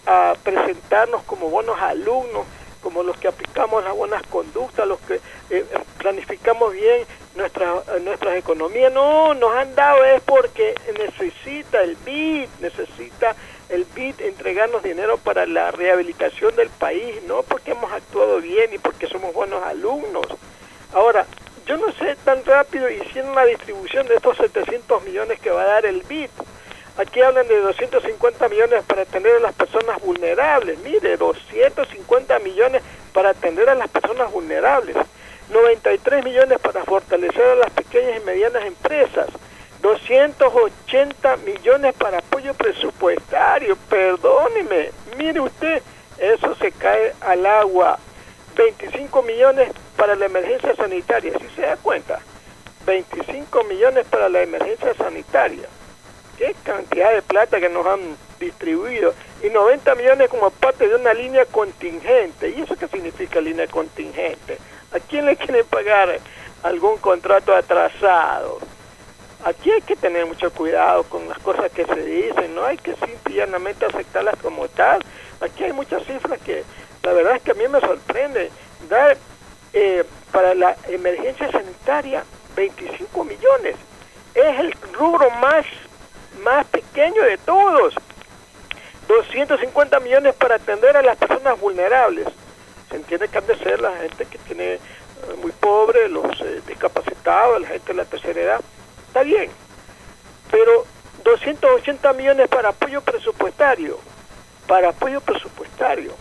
E: a presentarnos como buenos alumnos, como los que aplicamos las buenas conductas, los que eh, planificamos bien nuestra, nuestras economías. No, nos han dado es porque necesita el BID, necesita el BID entregarnos dinero para la rehabilitación del país, no porque hemos actuado bien y porque somos buenos alumnos. Ahora, yo no sé tan rápido hicieron la distribución de estos 700 millones que va a dar el BID. Aquí hablan de 250 millones para atender a las personas vulnerables. Mire, 250 millones para atender a las personas vulnerables. 93 millones para fortalecer a las pequeñas y medianas empresas. 280 millones para apoyo presupuestario. Perdóneme, mire usted, eso se cae al agua. 25 millones para la emergencia sanitaria, ¿sí se da cuenta? 25 millones para la emergencia sanitaria. Qué cantidad de plata que nos han distribuido. Y 90 millones como parte de una línea contingente. ¿Y eso qué significa línea contingente? ¿A quién le quieren pagar algún contrato atrasado? Aquí hay que tener mucho cuidado con las cosas que se dicen, no hay que simplemente aceptarlas como tal. Aquí hay muchas cifras que la verdad es que a mí me sorprende. Dar eh, para la emergencia sanitaria 25 millones. Es el rubro más, más pequeño de todos. 250 millones para atender a las personas vulnerables. Se entiende que han de ser la gente que tiene eh, muy pobre, los eh, discapacitados, la gente de la tercera edad. Está bien. Pero 280 millones para apoyo presupuestario. Para apoyo presupuestario.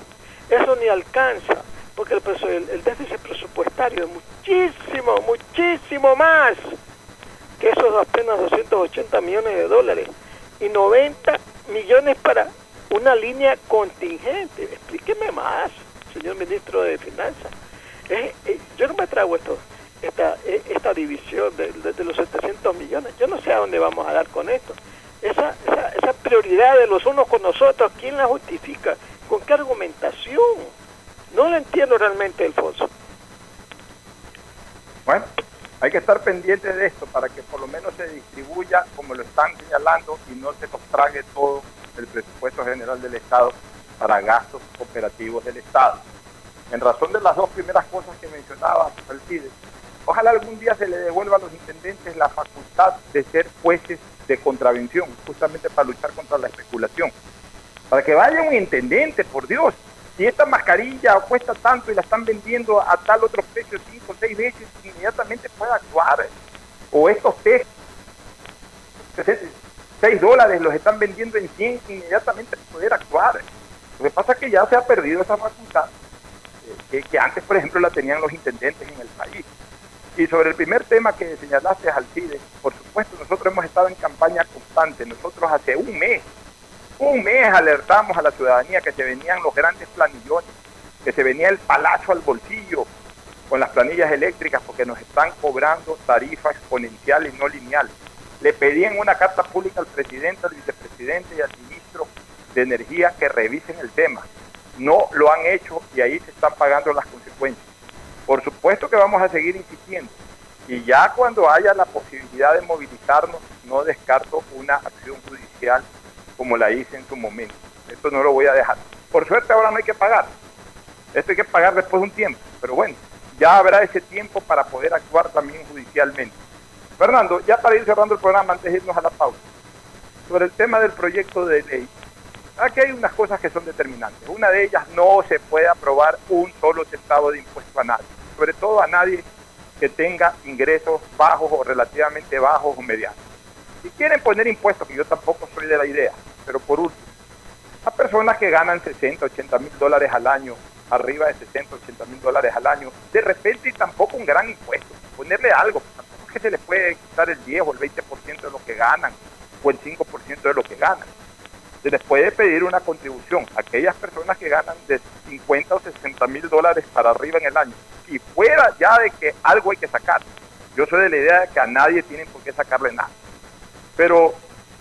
E: Eso ni alcanza porque el, el, déficit presupuestario es muchísimo, muchísimo más que esos apenas 280 millones de dólares y 90 millones para una línea contingente. Explíqueme más, señor ministro de Finanzas. yo no me trago esto. esta, e, esta división de, de, los 700 millones. Yo no sé a dónde vamos a dar con esto. Esa, esa, esa prioridad de los unos con nosotros, ¿quién la justifica? ¿Con qué argumentación? No lo entiendo realmente, Alfonso.
B: Bueno, hay que estar pendiente de esto para que por lo menos se distribuya como lo están señalando y no se nos todo el presupuesto general del Estado para gastos operativos del Estado. En razón de las dos primeras cosas que mencionaba Alcide, ojalá algún día se le devuelva a los intendentes la facultad de ser jueces de contravención, justamente para luchar contra la especulación. Para que vaya un intendente, por Dios, si esta mascarilla cuesta tanto y la están vendiendo a tal otro precio cinco o seis veces, inmediatamente puede actuar. O estos test, 6 dólares los están vendiendo en 100, inmediatamente poder actuar. Lo que pasa es que ya se ha perdido esa facultad eh, que, antes, por ejemplo, la tenían los intendentes en el país. Y sobre el primer tema que señalaste, Alcide, por supuesto, nosotros hemos estado en campaña constante. Nosotros hace un mes, un mes alertamos a la ciudadanía que se venían los grandes planillones, que se venía el palacio al bolsillo con las planillas eléctricas porque nos están cobrando tarifa exponencial y no lineal. Le pedí en una carta pública al presidente, al vicepresidente y al ministro de Energía que revisen el tema. No lo han hecho y ahí se están pagando las consecuencias. Por supuesto que vamos a seguir insistiendo. Y ya cuando haya la posibilidad de movilizarnos, no descarto una acción judicial como la hice en su momento. Esto no lo voy a dejar. Por suerte ahora no hay que pagar. Esto hay que pagar después de un tiempo. Pero bueno, ya habrá ese tiempo para poder actuar también judicialmente. Fernando, ya para ir cerrando el programa antes de irnos a la pausa, sobre el tema del proyecto de ley, aquí hay unas cosas que son determinantes. Una de ellas, no se puede aprobar un solo centavo de impuesto a nadie, sobre todo a nadie que tenga ingresos bajos o relativamente bajos o medianos. Si quieren poner impuestos, que yo tampoco soy de la idea, pero por último, a personas que ganan 60, 80 mil dólares al año, arriba de 60, 80 mil dólares al año, de repente tampoco un gran impuesto, ponerle algo, que se les puede quitar el 10 o el 20% de lo que ganan o el 5% de lo que ganan. Se les puede pedir una contribución a aquellas personas que ganan de 50 o 60 mil dólares para arriba en el año. Y fuera ya de que algo hay que sacar. Yo soy de la idea de que a nadie tienen por qué sacarle nada. Pero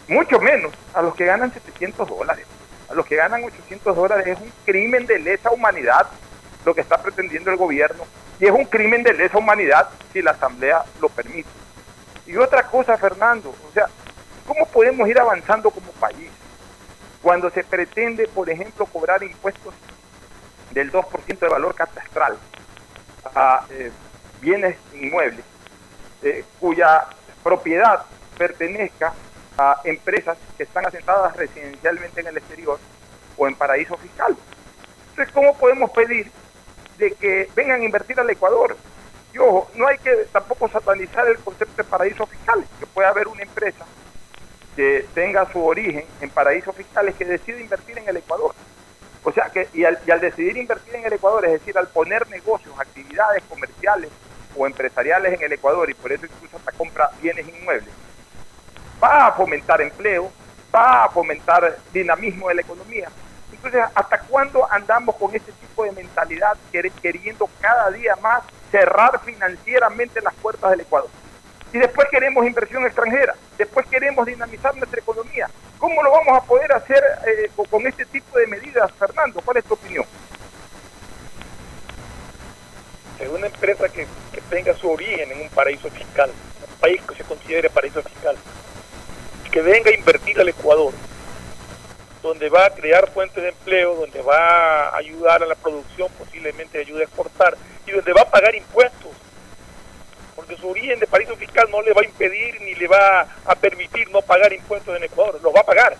B: mucho menos a los que ganan 700 dólares. A los que ganan 800 dólares es un crimen de lesa humanidad lo que está pretendiendo el gobierno y es un crimen de lesa humanidad si la Asamblea lo permite. Y otra cosa, Fernando, o sea, ¿cómo podemos ir avanzando como país cuando se pretende, por ejemplo, cobrar impuestos del 2% de valor catastral a eh, bienes inmuebles eh, cuya propiedad pertenezca a empresas que están asentadas residencialmente en el exterior o en paraísos fiscales? Entonces, ¿cómo podemos pedir de que vengan a invertir al Ecuador. Y ojo, no hay que tampoco satanizar el concepto de paraísos fiscales, que puede haber una empresa que tenga su origen en paraísos fiscales que decide invertir en el Ecuador. O sea, que y al, y al decidir invertir en el Ecuador, es decir, al poner negocios, actividades comerciales o empresariales en el Ecuador, y por eso incluso hasta compra bienes inmuebles, va a fomentar empleo, va a fomentar dinamismo de la economía, entonces, ¿hasta cuándo andamos con este tipo de mentalidad queriendo cada día más cerrar financieramente las puertas del Ecuador? Y después queremos inversión extranjera, después queremos dinamizar nuestra economía. ¿Cómo lo vamos a poder hacer eh, con este tipo de medidas, Fernando? ¿Cuál es tu opinión?
D: Es una empresa que tenga su origen en un paraíso fiscal, un país que se considere paraíso fiscal, que venga a invertir al Ecuador, donde va a crear fuentes de empleo, donde va a ayudar a la producción, posiblemente ayude a exportar, y donde va a pagar impuestos. Porque su origen de paraíso fiscal no le va a impedir ni le va a permitir no pagar impuestos en Ecuador, los va a pagar.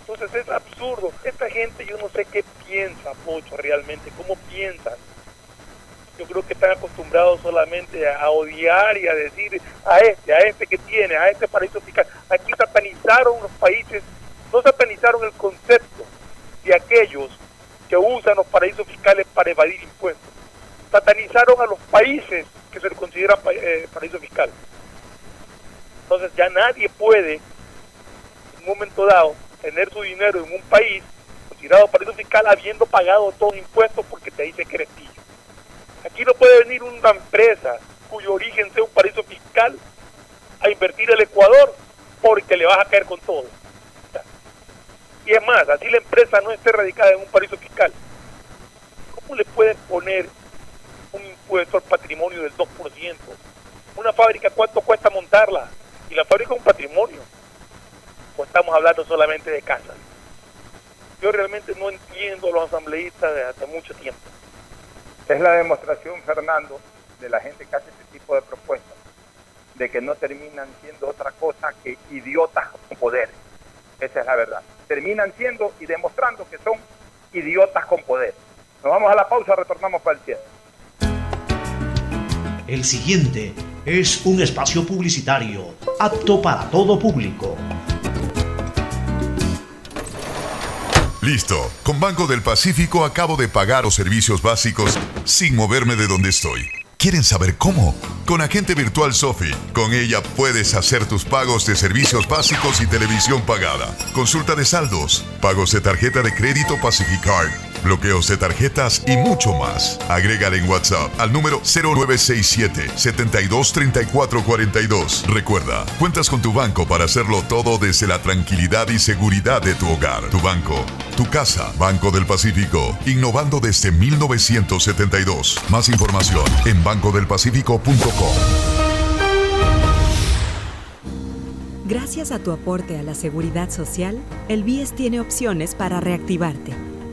D: Entonces es absurdo. Esta gente yo no sé qué piensa, mucho realmente, cómo piensan. Yo creo que están acostumbrados solamente a, odiar y a decir a este, a este que tiene, a este paraíso fiscal. Aquí satanizaron los países no satanizaron el concepto de aquellos que usan los paraísos fiscales para evadir impuestos. Satanizaron a los países que se consideran eh, paraísos fiscales. Entonces ya nadie puede, en un momento dado, tener su dinero en un país considerado paraíso fiscal habiendo pagado todos los impuestos porque te dice que eres pillo. Aquí no puede venir una empresa cuyo origen sea un paraíso fiscal a invertir el Ecuador porque le vas a caer con todo. Y es más, así la empresa no esté radicada en un paraíso fiscal. ¿Cómo le pueden poner un impuesto al patrimonio del 2%? Una fábrica, ¿cuánto cuesta montarla? Y la fábrica es un patrimonio. O estamos hablando solamente de casas. Yo realmente no entiendo a los asambleístas desde hace mucho tiempo.
B: Es la demostración, Fernando, de la gente que hace este tipo de propuestas, de que no terminan siendo otra cosa que idiotas con poder. Esa es la verdad. Terminan siendo y demostrando que son idiotas con poder. Nos vamos a la pausa, retornamos para el cierre.
K: El siguiente es un espacio publicitario apto para todo público.
L: Listo. Con Banco del Pacífico acabo de pagar los servicios básicos sin moverme de donde estoy. ¿Quieren saber cómo? Con Agente Virtual Sofi. Con ella puedes hacer tus pagos de servicios básicos y televisión pagada. Consulta de saldos, pagos de tarjeta de crédito Pacificard, bloqueos de tarjetas y mucho más. Agrégale en WhatsApp al número 0967 723442. Recuerda, cuentas con tu banco para hacerlo todo desde la tranquilidad y seguridad de tu hogar. Tu banco, tu casa, Banco del Pacífico, innovando desde 1972. Más información en bancodelpacifico.com.
M: Gracias a tu aporte a la seguridad social, el BIES tiene opciones para reactivarte.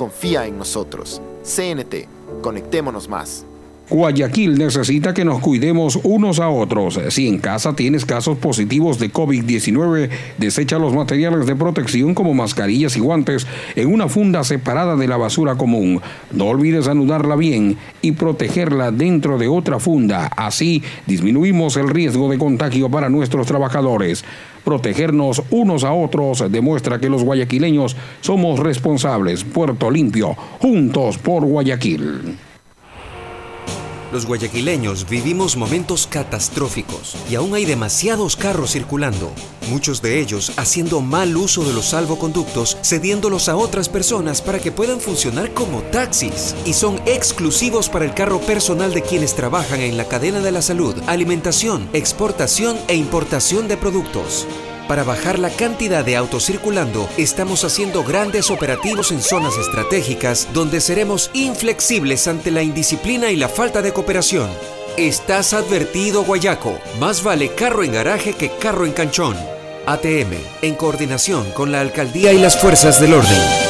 N: Confía en nosotros. CNT. Conectémonos más.
O: Guayaquil necesita que nos cuidemos unos a otros. Si en casa tienes casos positivos de COVID-19, desecha los materiales de protección como mascarillas y guantes en una funda separada de la basura común. No olvides anudarla bien y protegerla dentro de otra funda. Así disminuimos el riesgo de contagio para nuestros trabajadores. Protegernos unos a otros demuestra que los guayaquileños somos responsables. Puerto Limpio, juntos por Guayaquil.
P: Los guayaquileños vivimos momentos catastróficos y aún hay demasiados carros circulando, muchos de ellos haciendo mal uso de los salvoconductos, cediéndolos a otras personas para que puedan funcionar como taxis y son exclusivos para el carro personal de quienes trabajan en la cadena de la salud, alimentación, exportación e importación de productos. Para bajar la cantidad de autos circulando, estamos haciendo grandes operativos en zonas estratégicas donde seremos inflexibles ante la indisciplina y la falta de cooperación. Estás advertido, Guayaco. Más vale carro en garaje que carro en canchón. ATM, en coordinación con la alcaldía y las fuerzas del orden.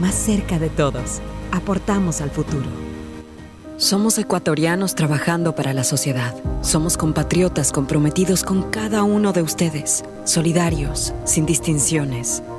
M: más cerca de todos. Aportamos al futuro.
Q: Somos ecuatorianos trabajando para la sociedad. Somos compatriotas comprometidos con cada uno de ustedes, solidarios, sin distinciones.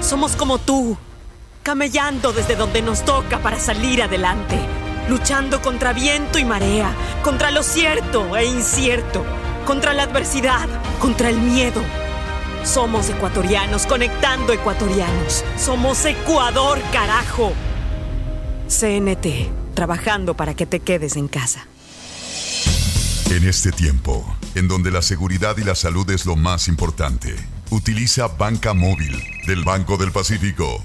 R: Somos como tú, camellando desde donde nos toca para salir adelante, luchando contra viento y marea, contra lo cierto e incierto, contra la adversidad, contra el miedo. Somos ecuatorianos conectando ecuatorianos. Somos Ecuador, carajo. CNT, trabajando para que te quedes en casa.
L: En este tiempo, en donde la seguridad y la salud es lo más importante, utiliza Banca Móvil del Banco del Pacífico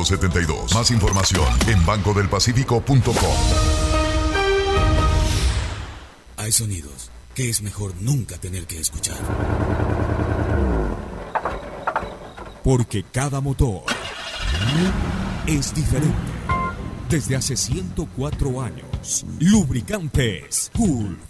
L: 1972. Más información en bancodelpacifico.com.
S: Hay sonidos que es mejor nunca tener que escuchar. Porque cada motor es diferente. Desde hace 104 años, Lubricantes Gulf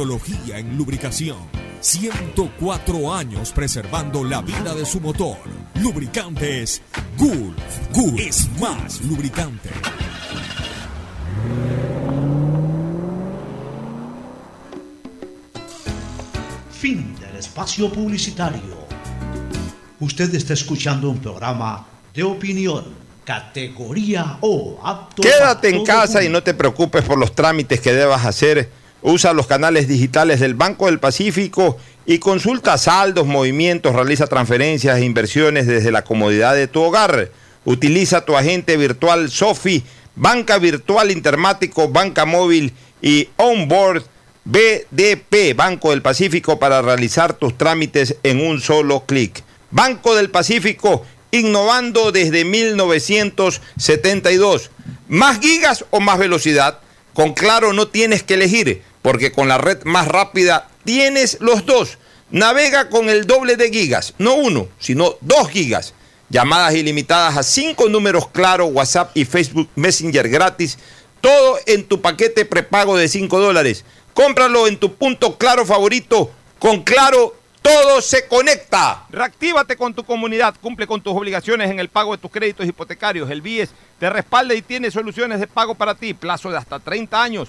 S: en lubricación. 104 años preservando la vida de su motor. Lubricantes Gulf. Gulf es más lubricante.
K: Fin del espacio publicitario. Usted está escuchando un programa de opinión, categoría O, apto
T: Quédate en casa y no te preocupes por los trámites que debas hacer. Usa los canales digitales del Banco del Pacífico y consulta saldos, movimientos, realiza transferencias e inversiones desde la comodidad de tu hogar. Utiliza tu agente virtual Sofi, banca virtual intermático, banca móvil y onboard BDP, Banco del Pacífico, para realizar tus trámites en un solo clic. Banco del Pacífico, innovando desde 1972. ¿Más gigas o más velocidad? Con Claro no tienes que elegir, porque con la red más rápida tienes los dos. Navega con el doble de gigas, no uno, sino dos gigas. Llamadas ilimitadas a cinco números Claro, WhatsApp y Facebook Messenger gratis. Todo en tu paquete prepago de 5 dólares. Cómpralo en tu punto Claro favorito. Con Claro todo se conecta. Reactívate con tu comunidad, cumple con tus obligaciones en el pago de tus créditos hipotecarios. El BIES te respalda y tiene soluciones de pago para ti, plazo de hasta 30 años.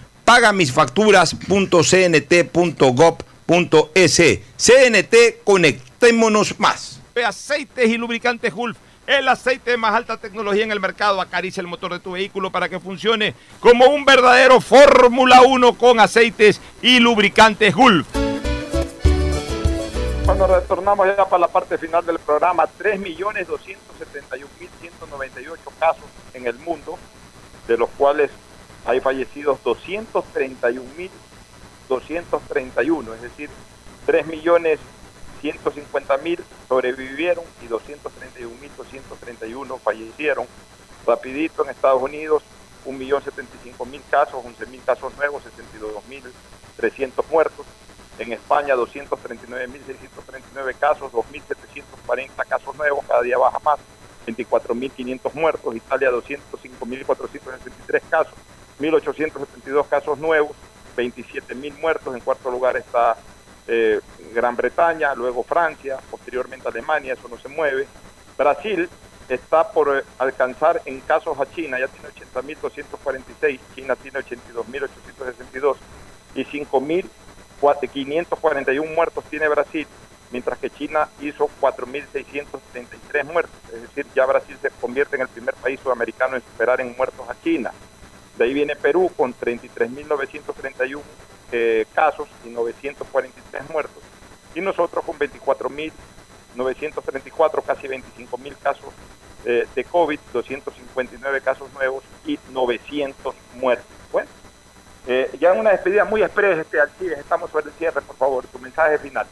T: pagamisfacturas.cnt.gov.es. CNT, conectémonos más. Aceites y lubricantes Gulf. El aceite de más alta tecnología en el mercado acaricia el motor de tu vehículo para que funcione como un verdadero Fórmula 1 con aceites y lubricantes Gulf.
B: Cuando retornamos ya para la parte final del programa, 3.271.198 casos en el mundo, de los cuales hay fallecidos 231.231, es decir, 3.150.000 sobrevivieron y 231.231 fallecieron. Rapidito en Estados Unidos, 1.075.000 casos, 11.000 casos nuevos, 62.300 muertos. En España 239.639 casos, 2.740 casos nuevos, cada día baja más, 24.500 muertos. Italia 205.463 casos, 1.872 casos nuevos, 27.000 muertos. En cuarto lugar está eh, Gran Bretaña, luego Francia, posteriormente Alemania, eso no se mueve. Brasil está por eh, alcanzar en casos a China, ya tiene 80.246, China tiene 82.862 y 5.541 muertos tiene Brasil, mientras que China hizo 4.633 muertos, es decir, ya Brasil se convierte en el primer país sudamericano en superar en muertos a China. De ahí viene Perú con 33.931 eh, casos y 943 muertos. Y nosotros con 24.934, casi 25.000 casos eh, de COVID, 259 casos nuevos y 900 muertos. Bueno, eh, ya una despedida muy expresa, este, Alcides, estamos sobre el cierre, por favor, tu mensaje final.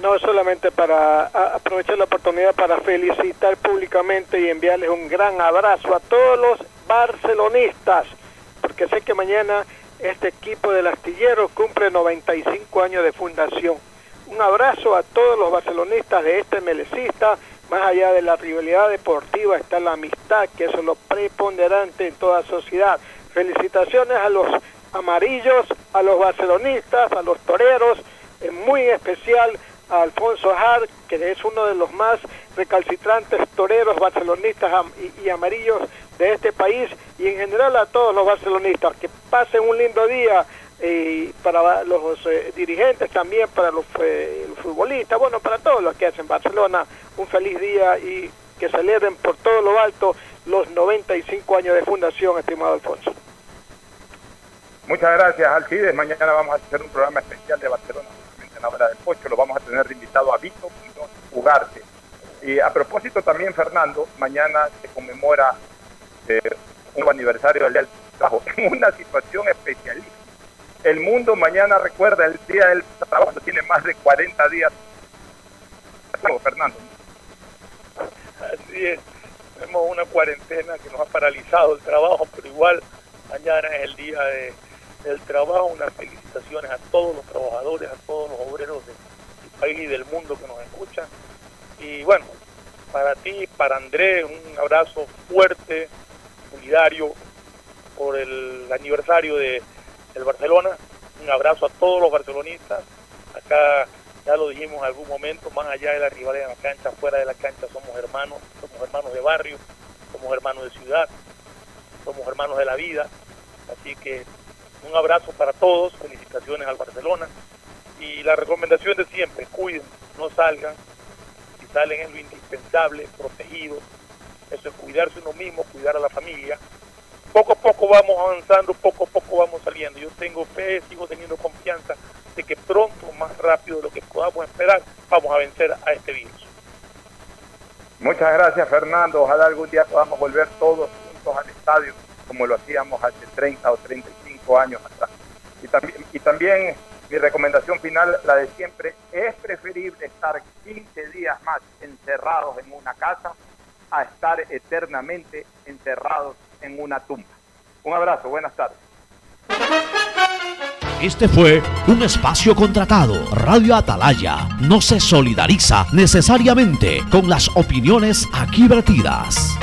E: No, solamente para aprovechar la oportunidad para felicitar públicamente y enviarles un gran abrazo a todos los barcelonistas, porque sé que mañana este equipo del astillero cumple 95 años de fundación. Un abrazo a todos los barcelonistas de este melecista. Más allá de la rivalidad deportiva está la amistad, que es lo preponderante en toda sociedad. Felicitaciones a los amarillos, a los barcelonistas, a los toreros, en muy especial Alfonso Har, que es uno de los más recalcitrantes toreros barcelonistas y, y amarillos de este país y en general a todos los barcelonistas. Que pasen un lindo día eh, para los eh, dirigentes, también para los, eh, los, futbolistas, bueno, para todos los que hacen Barcelona, un feliz día y que celebren por todo lo alto los 95 años de fundación, estimado Alfonso.
B: Muchas gracias, Alcides. Mañana vamos a hacer un programa especial de Barcelona, en la hora del pocho. Lo vamos a tener invitado a Vito Ugarte. Y a propósito también, Fernando, mañana se conmemora eh, un aniversario del trabajo en una situación especialísima. El mundo mañana recuerda el Día del Trabajo, tiene más de 40 días. Fernando.
D: Así es, tenemos una cuarentena que nos ha paralizado el trabajo, pero igual mañana es el Día del Trabajo. Unas felicitaciones a todos los trabajadores, a todos los obreros del país y del mundo que nos escuchan. Y bueno, para ti, para Andrés, un abrazo fuerte, solidario por el aniversario de el Barcelona. Un abrazo a todos los barcelonistas. Acá ya lo dijimos en algún momento, más allá de la rivalidad en la cancha, fuera de la cancha somos hermanos, somos hermanos de barrio, somos hermanos de ciudad, somos hermanos de la vida. Así que un abrazo para todos, felicitaciones al Barcelona. Y la recomendación de siempre, cuiden, no salgan, si salen es lo indispensable, protegidos, eso es cuidarse uno mismo, cuidar a la familia. Poco a poco vamos avanzando, poco a poco vamos saliendo. Yo tengo fe, sigo teniendo confianza de que pronto, más rápido de lo que podamos esperar, vamos a vencer a este virus.
B: Muchas gracias Fernando, ojalá algún día podamos volver todos juntos al estadio como lo hacíamos hace 30 o 35 años atrás. Y también, y también mi recomendación final, la de siempre, es preferible estar 15 días más encerrados en una casa a estar eternamente enterrados en una tumba. Un abrazo, buenas tardes.
K: Este fue un espacio contratado. Radio Atalaya no se solidariza necesariamente con las opiniones aquí vertidas.